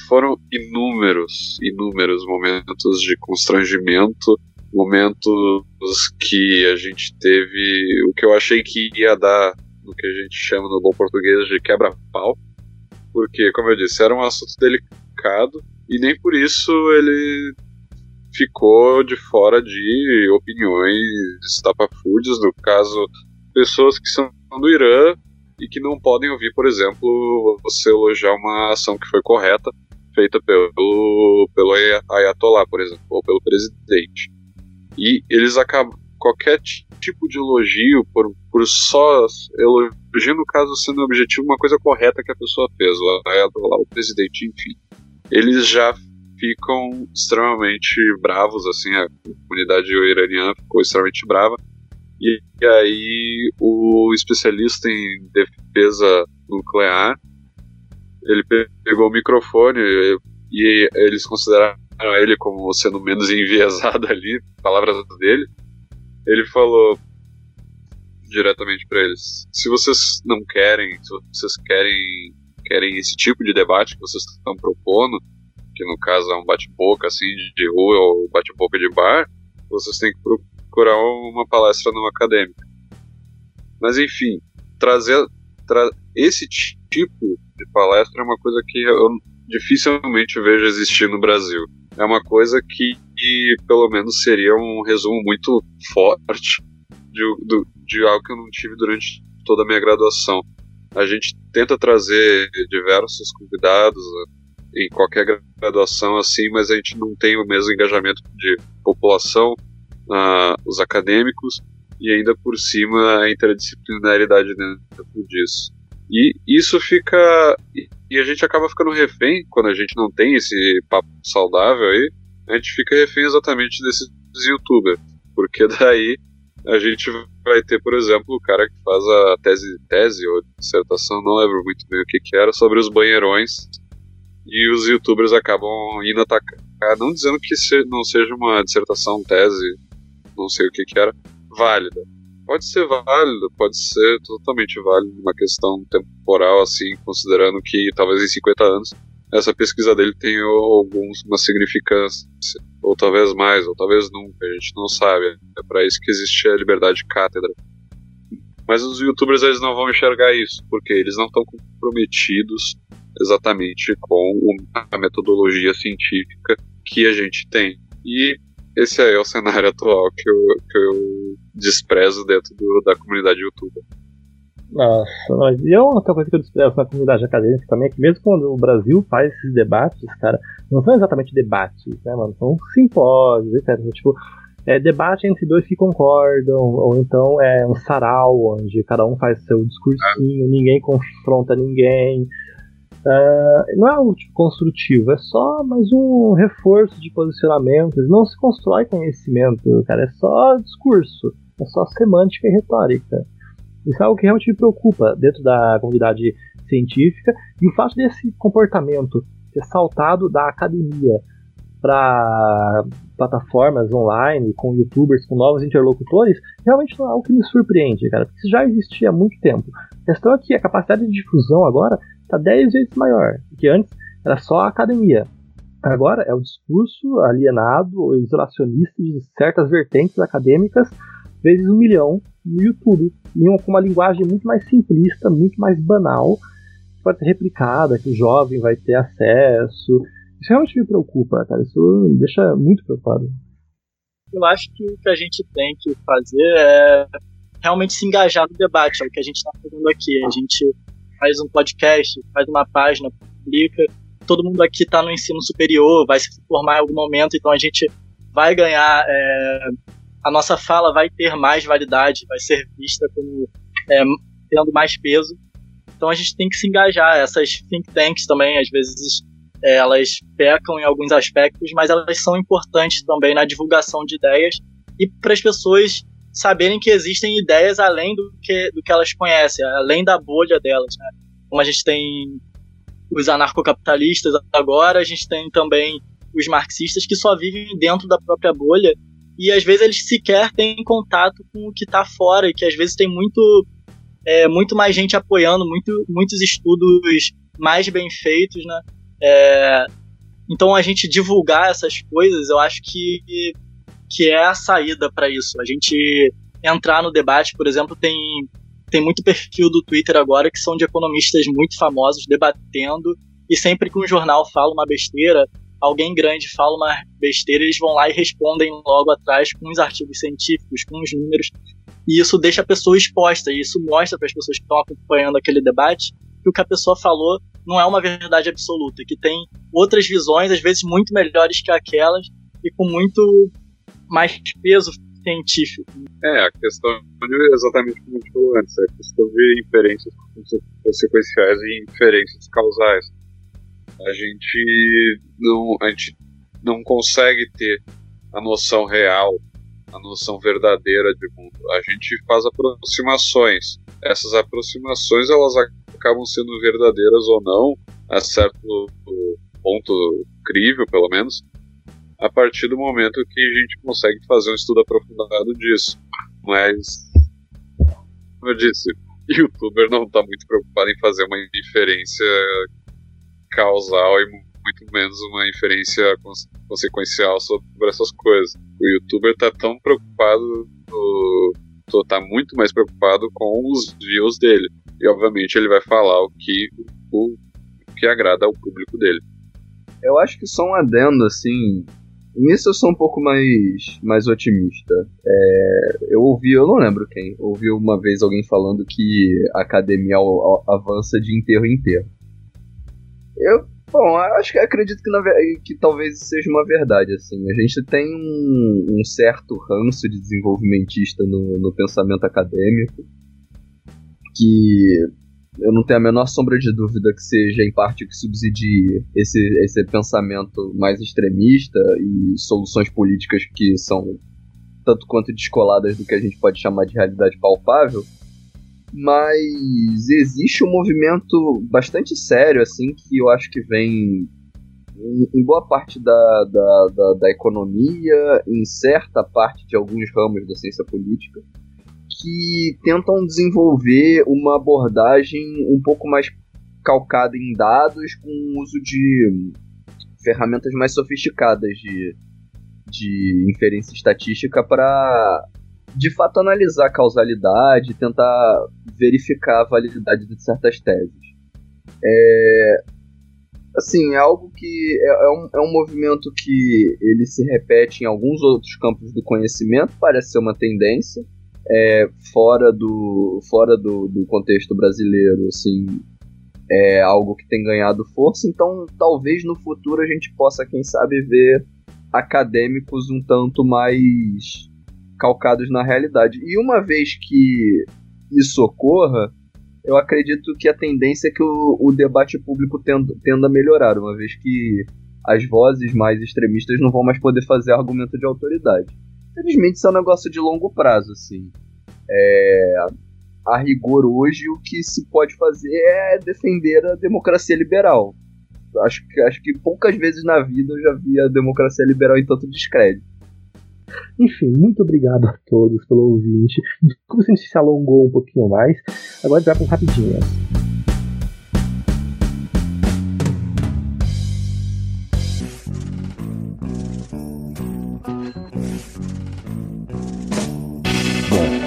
foram inúmeros, inúmeros momentos de constrangimento, momentos que a gente teve o que eu achei que ia dar no que a gente chama no bom português de quebra-pau, porque, como eu disse, era um assunto delicado e nem por isso ele ficou de fora de opiniões estapafúrdias, no caso, pessoas que são do Irã e que não podem ouvir, por exemplo, você elogiar uma ação que foi correta, feita pelo, pelo Ayatollah, por exemplo, ou pelo presidente. E eles acabam. Qualquer tipo de elogio, por, por só elogio, no caso, sendo objetivo, uma coisa correta que a pessoa fez, o Ayatollah, o presidente, enfim. Eles já ficam extremamente bravos, assim, a comunidade iraniana ficou extremamente brava e, aí o especialista em defesa nuclear ele pegou o microfone e, e eles consideraram ele como sendo menos enviesado ali, palavras dele. Ele falou diretamente para eles: se vocês não querem, se vocês querem querem esse tipo de debate que vocês estão propondo, que no caso é um bate-boca assim de rua ou bate-boca de bar, vocês têm que uma palestra no acadêmico. Mas enfim, trazer tra esse tipo de palestra é uma coisa que eu dificilmente vejo existir no Brasil. É uma coisa que, que pelo menos seria um resumo muito forte de, de, de algo que eu não tive durante toda a minha graduação. A gente tenta trazer diversos convidados né, em qualquer graduação assim, mas a gente não tem o mesmo engajamento de população uh, os acadêmicos e ainda por cima a interdisciplinaridade dentro disso. E isso fica. E a gente acaba ficando refém quando a gente não tem esse papo saudável aí. A gente fica refém exatamente desses youtubers. Porque daí a gente vai ter, por exemplo, o cara que faz a tese, tese ou dissertação, não lembro muito bem o que, que era, sobre os banheirões. E os youtubers acabam indo atacar, não dizendo que não seja uma dissertação, tese, não sei o que que era, válida. Pode ser válido, pode ser totalmente válido, uma questão temporal, assim, considerando que talvez em 50 anos essa pesquisa dele tenha alguns, uma significância, ou talvez mais, ou talvez nunca, a gente não sabe. É para isso que existe a liberdade de cátedra. Mas os youtubers eles não vão enxergar isso, porque eles não estão comprometidos exatamente com a metodologia científica que a gente tem. E esse aí é o cenário atual que eu, que eu desprezo dentro do, da comunidade youtuber. Nossa, mas e é outra coisa que eu desprezo na comunidade acadêmica também, é que mesmo quando o Brasil faz esses debates, cara, não são exatamente debates, né, mano? São simpósios, etc. Tipo, é debate entre dois que concordam, ou então é um sarau, onde cada um faz seu discursinho, ninguém confronta ninguém. Uh, não é algo tipo, construtivo, é só mais um reforço de posicionamentos. Não se constrói conhecimento, cara, é só discurso, é só semântica e retórica. Isso é algo que realmente me preocupa dentro da comunidade científica e o fato desse comportamento ser saltado da academia para plataformas online, com youtubers, com novos interlocutores, realmente não é algo que me surpreende, cara, porque isso já existia há muito tempo. A questão é que a capacidade de difusão agora está 10 vezes maior, porque antes era só a academia. Agora é o discurso alienado ou isolacionista de certas vertentes acadêmicas vezes um milhão no YouTube, e com uma linguagem muito mais simplista, muito mais banal, que pode ser replicada, que o jovem vai ter acesso. Isso realmente me preocupa, cara. Isso me deixa muito preocupado. Eu acho que o que a gente tem que fazer é realmente se engajar no debate, é o que a gente está fazendo aqui. A gente faz um podcast, faz uma página, publica, todo mundo aqui está no ensino superior, vai se formar em algum momento, então a gente vai ganhar, é, a nossa fala vai ter mais validade, vai ser vista como é, tendo mais peso. Então a gente tem que se engajar. Essas think tanks também, às vezes, é, elas pecam em alguns aspectos, mas elas são importantes também na divulgação de ideias e para as pessoas saberem que existem ideias além do que, do que elas conhecem, além da bolha delas. Né? Como a gente tem os anarcocapitalistas agora, a gente tem também os marxistas que só vivem dentro da própria bolha e às vezes eles sequer têm contato com o que está fora e que às vezes tem muito é, muito mais gente apoiando, muito, muitos estudos mais bem feitos, né? É, então a gente divulgar essas coisas, eu acho que que é a saída para isso. A gente entrar no debate, por exemplo, tem tem muito perfil do Twitter agora que são de economistas muito famosos debatendo e sempre que um jornal fala uma besteira, alguém grande fala uma besteira, eles vão lá e respondem logo atrás com os artigos científicos, com os números, e isso deixa a pessoa exposta, e isso mostra para as pessoas que estão acompanhando aquele debate que o que a pessoa falou não é uma verdade absoluta, que tem outras visões, às vezes muito melhores que aquelas, e com muito mais peso científico. É, a questão exatamente como a gente falou antes, a questão de inferências consequenciais e inferências causais. A gente não, a gente não consegue ter a noção real, a noção verdadeira de mundo. A gente faz aproximações. Essas aproximações elas acabam sendo verdadeiras ou não, a certo ponto crível, pelo menos, a partir do momento que a gente consegue fazer um estudo aprofundado disso. Mas, como eu disse, youtuber não está muito preocupado em fazer uma inferência causal e muito menos uma inferência consequencial sobre essas coisas. O youtuber está tão preocupado, está muito mais preocupado com os views dele. E obviamente ele vai falar o que, o, o que agrada ao público dele. Eu acho que só um adendo, assim, Nisso eu sou um pouco mais, mais otimista. É, eu ouvi, eu não lembro quem, ouvi uma vez alguém falando que a academia avança de enterro em enterro. Eu, bom, acho que acredito que, na, que talvez seja uma verdade, assim. A gente tem um, um certo ranço de desenvolvimentista no, no pensamento acadêmico, que eu não tenho a menor sombra de dúvida que seja em parte que subsidie esse, esse pensamento mais extremista e soluções políticas que são tanto quanto descoladas do que a gente pode chamar de realidade palpável. Mas existe um movimento bastante sério, assim, que eu acho que vem em, boa parte da, da, da, da economia, em certa parte de alguns ramos da ciência política, que tentam desenvolver uma abordagem um pouco mais calcada em dados com o uso de ferramentas mais sofisticadas de, de inferência estatística para de fato analisar a causalidade, tentar verificar a validade de certas teses. É, assim, é algo que é, é, um, é um movimento que ele se repete em alguns outros campos do conhecimento, parece ser uma tendência, é, fora do fora do, do contexto brasileiro, assim, é algo que tem ganhado força. Então, talvez no futuro a gente possa, quem sabe, ver acadêmicos um tanto mais calcados na realidade. E uma vez que isso ocorra, eu acredito que a tendência é que o, o debate público tenda, tenda a melhorar, uma vez que as vozes mais extremistas não vão mais poder fazer argumento de autoridade. Infelizmente, isso é um negócio de longo prazo, assim. É, a rigor, hoje, o que se pode fazer é defender a democracia liberal. Acho que, acho que poucas vezes na vida eu já vi a democracia liberal em tanto descrédito. Enfim, muito obrigado a todos pelo ouvinte. Se a gente se alongou um pouquinho mais. Agora vai para rapidinhas.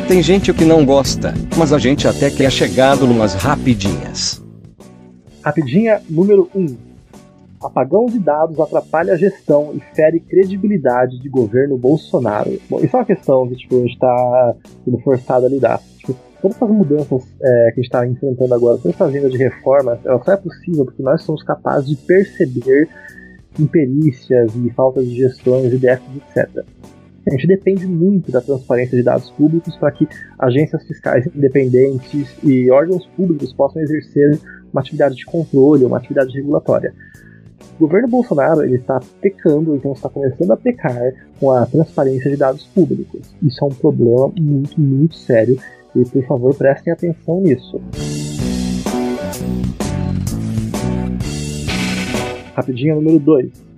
Tem gente que não gosta, mas a gente até que é chegado numas rapidinhas. Rapidinha número 1. Um. Apagão de dados atrapalha a gestão e fere credibilidade de governo Bolsonaro. Bom, isso é uma questão que tipo, a gente está sendo forçado a lidar. Tipo, todas essas mudanças é, que a gente está enfrentando agora, toda essa agenda de reforma, ela só é possível porque nós somos capazes de perceber imperícias e faltas de gestões e déficits, etc. A gente depende muito da transparência de dados públicos para que agências fiscais independentes e órgãos públicos possam exercer uma atividade de controle, uma atividade regulatória. O governo Bolsonaro ele está pecando, então está começando a pecar com a transparência de dados públicos. Isso é um problema muito, muito sério e, por favor, prestem atenção nisso. Rapidinho, número 2.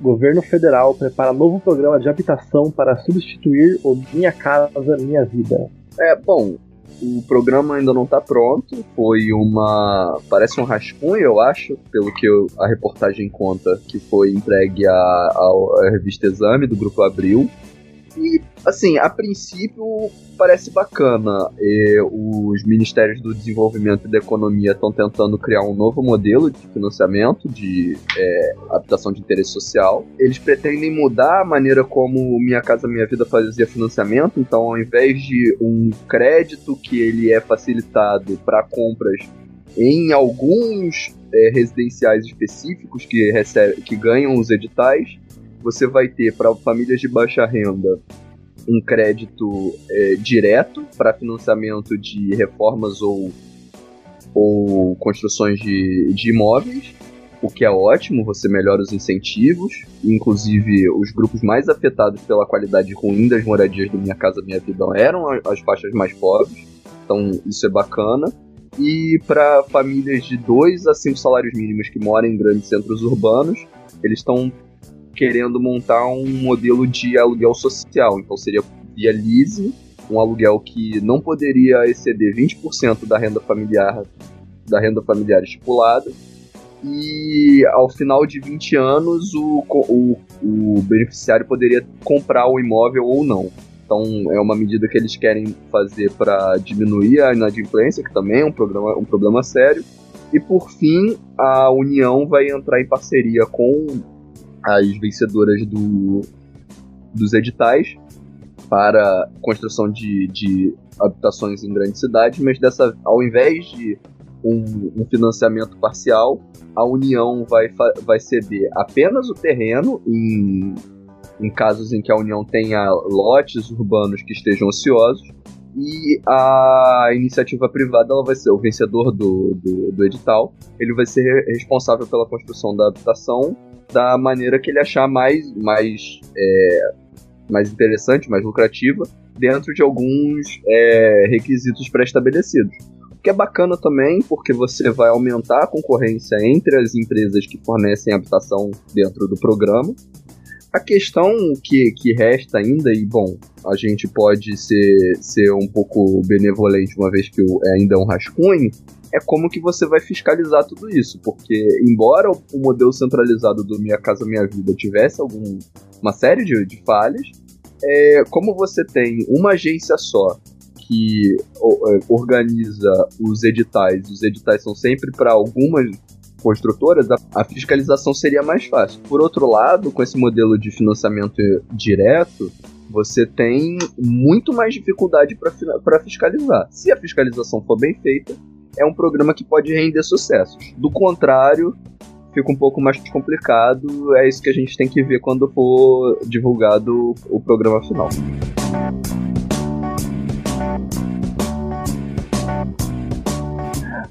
Governo federal prepara novo programa de habitação para substituir o Minha Casa Minha Vida. É, bom, o programa ainda não está pronto. Foi uma. Parece um rascunho, eu acho, pelo que eu, a reportagem conta, que foi entregue à, à revista Exame do Grupo Abril. E, assim, a princípio parece bacana. E os Ministérios do Desenvolvimento e da Economia estão tentando criar um novo modelo de financiamento de é, habitação de interesse social. Eles pretendem mudar a maneira como Minha Casa Minha Vida fazia financiamento. Então, ao invés de um crédito que ele é facilitado para compras em alguns é, residenciais específicos que, recebe, que ganham os editais, você vai ter para famílias de baixa renda um crédito é, direto para financiamento de reformas ou, ou construções de, de imóveis, o que é ótimo, você melhora os incentivos, inclusive os grupos mais afetados pela qualidade ruim das moradias do Minha Casa Minha Vida eram as faixas mais pobres, então isso é bacana. E para famílias de 2 a 5 salários mínimos que moram em grandes centros urbanos, eles estão querendo montar um modelo de aluguel social. Então seria via leasing, um aluguel que não poderia exceder 20% da renda familiar da renda familiar estipulada. E ao final de 20 anos o, o, o beneficiário poderia comprar o imóvel ou não. Então é uma medida que eles querem fazer para diminuir a inadimplência, que também é um, programa, um problema sério. E por fim, a União vai entrar em parceria com as vencedoras do, dos editais para construção de, de habitações em grandes cidades, mas dessa, ao invés de um, um, financiamento parcial, a União vai, vai ceder apenas o terreno em, em casos em que a União tenha lotes urbanos que estejam ociosos e a iniciativa privada ela vai ser o vencedor do, do, do edital, ele vai ser responsável pela construção da habitação da maneira que ele achar mais, mais, é, mais interessante, mais lucrativa, dentro de alguns é, requisitos pré-estabelecidos. O que é bacana também, porque você vai aumentar a concorrência entre as empresas que fornecem habitação dentro do programa. A questão que, que resta ainda, e bom, a gente pode ser, ser um pouco benevolente uma vez que é ainda é um rascunho, é como que você vai fiscalizar tudo isso, porque embora o modelo centralizado do Minha Casa Minha Vida tivesse algum, uma série de, de falhas, é, como você tem uma agência só que é, organiza os editais, os editais são sempre para algumas construtoras, a, a, fiscalização seria mais fácil. Por outro lado, com esse modelo de financiamento direto, você tem muito mais dificuldade para fiscalizar. Se a fiscalização for bem feita, é um programa que pode render sucessos. Do contrário, fica um pouco mais complicado. É isso que a gente tem que ver quando for divulgado o programa final.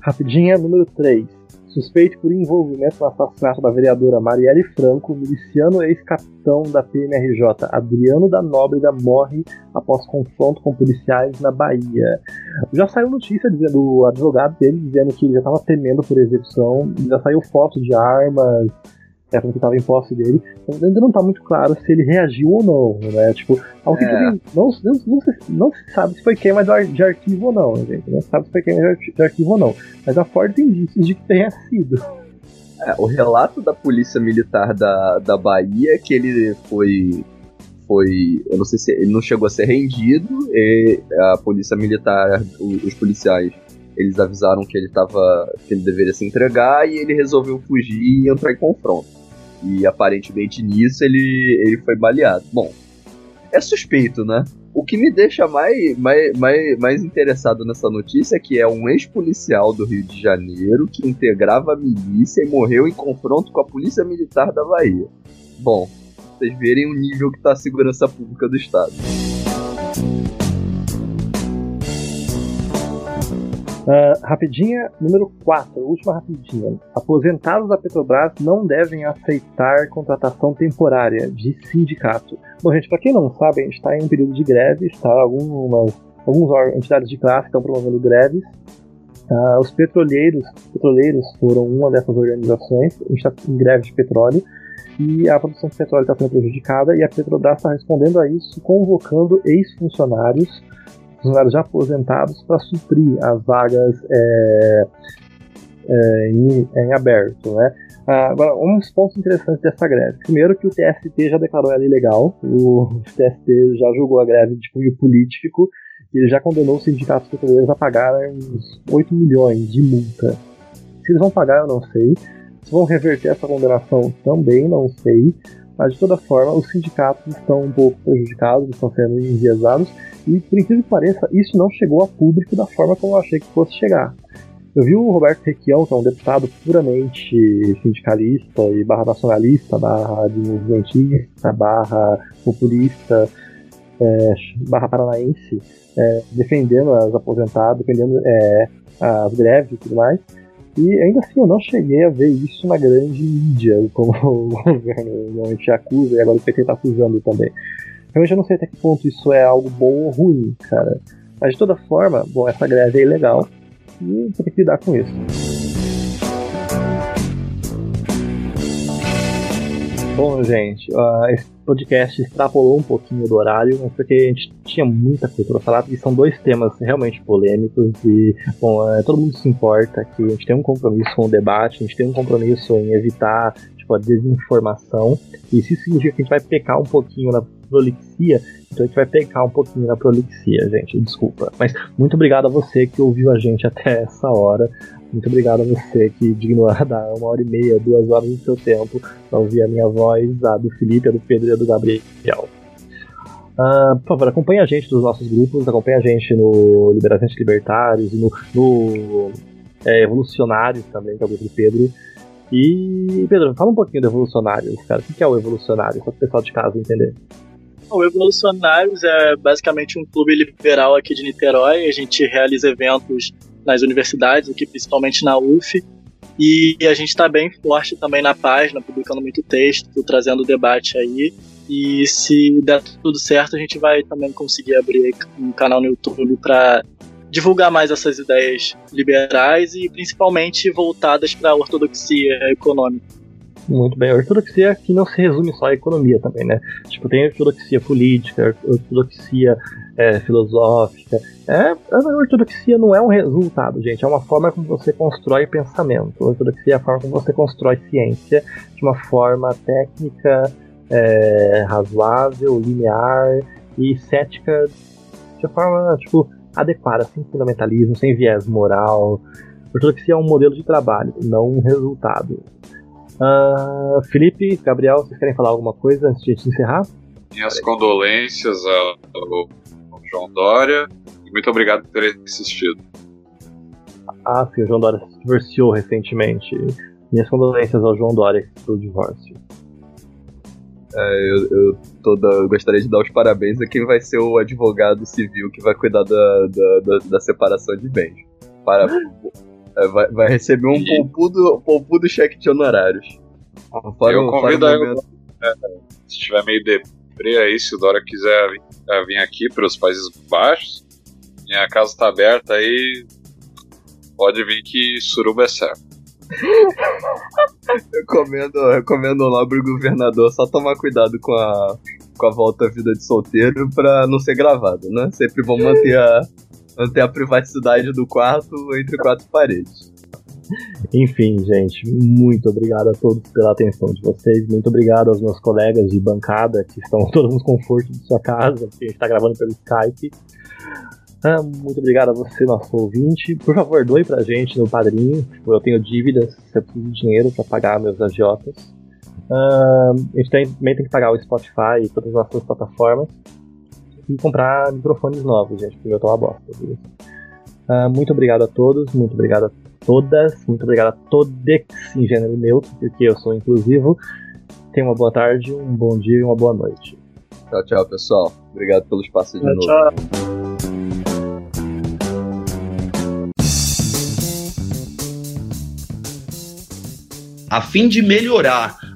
Rapidinha, número 3 suspeito por envolvimento no assassinato da vereadora Marielle Franco, miliciano ex-capitão da PMRJ Adriano da Nóbrega morre após confronto com policiais na Bahia. Já saiu notícia dizendo o advogado dele dizendo que ele já estava temendo por execução, já saiu foto de armas, é, que estava em posse dele. Então, ainda não está muito claro se ele reagiu ou não, né? Tipo, ao que é. não, não, não, se, não se sabe se foi queima de arquivo ou não, gente. Não se sabe se foi queima de arquivo ou não. Mas há fortes indícios de que tenha sido. É, o relato da polícia militar da, da Bahia é que ele foi. Foi. Eu não sei se ele não chegou a ser rendido. E a polícia militar, os policiais eles avisaram que ele tava. que ele deveria se entregar e ele resolveu fugir e entrar em confronto. E aparentemente nisso ele, ele foi baleado. Bom, é suspeito, né? O que me deixa mais, mais, mais, mais interessado nessa notícia é que é um ex-policial do Rio de Janeiro que integrava a milícia e morreu em confronto com a polícia militar da Bahia. Bom, vocês verem o nível que tá a segurança pública do Estado. Uh, rapidinha, número 4, última rapidinha. Aposentados da Petrobras não devem aceitar contratação temporária de sindicato. Bom, gente, para quem não sabe, a gente está em um período de greve, está algumas, algumas entidades de classe estão promovendo greves. Uh, os petroleiros, petroleiros foram uma dessas organizações, a gente está em greve de petróleo e a produção de petróleo está sendo prejudicada e a Petrobras está respondendo a isso convocando ex-funcionários funcionários já aposentados para suprir as vagas é, é, em, em, aberto. Né? Agora, uns pontos interessantes dessa greve. Primeiro que o TST já declarou ela ilegal, o TST já julgou a greve de cunho político e ele já condenou os sindicatos petroleiros a pagar uns 8 milhões de multa. Se eles vão pagar, eu não sei. Se vão reverter essa condenação, também não sei. Mas de toda forma, os sindicatos estão um pouco prejudicados, estão sendo enviesados e, por incrível que pareça, isso não chegou a público da forma como eu achei que fosse chegar. Eu vi o Roberto Requião, que é um deputado puramente sindicalista e barra nacionalista, barra desenvolvimentista, barra populista, é, barra paranaense, é, defendendo as aposentadas, defendendo é, as greves e tudo mais. E ainda assim eu não cheguei a ver isso na grande mídia, como o governo normalmente acusa, e agora o PT está acusando também. Realmente eu não sei até que ponto isso é algo bom ou ruim, cara. Mas de toda forma, bom, essa greve é ilegal e tem que lidar com isso. Bom, gente, uh, esse podcast extrapolou um pouquinho do horário, mas porque a gente tinha muita coisa para falar, e são dois temas realmente polêmicos, e, bom, uh, todo mundo se importa que a gente tem um compromisso com o debate, a gente tem um compromisso em evitar tipo, a desinformação, e isso significa que a gente vai pecar um pouquinho na prolixia, então a gente vai pecar um pouquinho na prolixia, gente, desculpa. Mas muito obrigado a você que ouviu a gente até essa hora. Muito obrigado a você que dignou dar uma hora e meia, duas horas do seu tempo para ouvir a minha voz, a do Felipe, a do Pedro e a do Gabriel. Uh, por favor, acompanhe a gente nos nossos grupos, acompanhe a gente no Liberações Libertários, no, no é, Evolucionários também, que é o grupo do Pedro. E, Pedro, fala um pouquinho do Evolucionários, cara. O que é o Evolucionário, para o pessoal de casa entender. O Evolucionários é basicamente um clube liberal aqui de Niterói. A gente realiza eventos nas universidades, aqui principalmente na UF. E a gente está bem forte também na página, publicando muito texto, trazendo debate aí. E se der tudo certo, a gente vai também conseguir abrir um canal no YouTube para divulgar mais essas ideias liberais e principalmente voltadas para a ortodoxia econômica. Muito bem. A ortodoxia que não se resume só à economia também, né? Tipo, tem ortodoxia política, ortodoxia é, filosófica. É, a ortodoxia não é um resultado, gente. É uma forma como você constrói pensamento. A ortodoxia é a forma como você constrói ciência de uma forma técnica, é, razoável, linear e cética de forma, tipo, adequada, sem fundamentalismo, sem viés moral. A ortodoxia é um modelo de trabalho, não um resultado. Uh, Felipe, Gabriel, vocês querem falar alguma coisa antes de encerrar? Minhas condolências ao, João Dória e muito obrigado por ter assistido. Ah, sim, o João Dória se divorciou recentemente. Minhas condolências ao João Dória pelo divórcio. É, eu, eu, toda, eu gostaria de dar os parabéns a quem vai ser o advogado civil que vai cuidar da, da, da, da separação de bens. Para, é, vai, vai receber um poupudo, poupudo cheque de honorários. Para eu convido a eu, é, se estiver meio deprê aí, se o Dora quiser vir, vir aqui para os Países Baixos, minha casa está aberta aí, pode vir que suruba é certo. recomendo, recomendo ao nobre governador só tomar cuidado com a, com a volta à vida de solteiro para não ser gravado, né? Sempre vão manter a, manter a privacidade do quarto entre quatro paredes. Enfim, gente, muito obrigado a todos pela atenção de vocês. Muito obrigado aos meus colegas de bancada que estão todos no conforto de sua casa, porque a gente está gravando pelo Skype. Ah, muito obrigado a você, nosso ouvinte. Por favor, doe pra gente no padrinho. Tipo, eu tenho dívidas, eu preciso de dinheiro para pagar meus agiotas. Uh, a gente também tem que pagar o Spotify e todas as nossas plataformas e comprar microfones novos, gente, porque o meu tá uma bosta. Uh, muito obrigado a todos, muito obrigado a todas, muito obrigado a todos em gênero neutro, porque eu sou inclusivo. Tenha uma boa tarde, um bom dia e uma boa noite. Tchau, tchau, pessoal. Obrigado pelo espaço de Tchau, novo. tchau. A fim de melhorar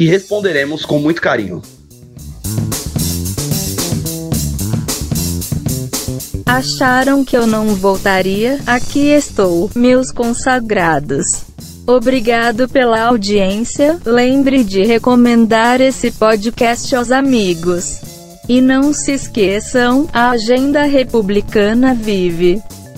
que responderemos com muito carinho. Acharam que eu não voltaria? Aqui estou, meus consagrados. Obrigado pela audiência. Lembre de recomendar esse podcast aos amigos. E não se esqueçam, a agenda republicana vive.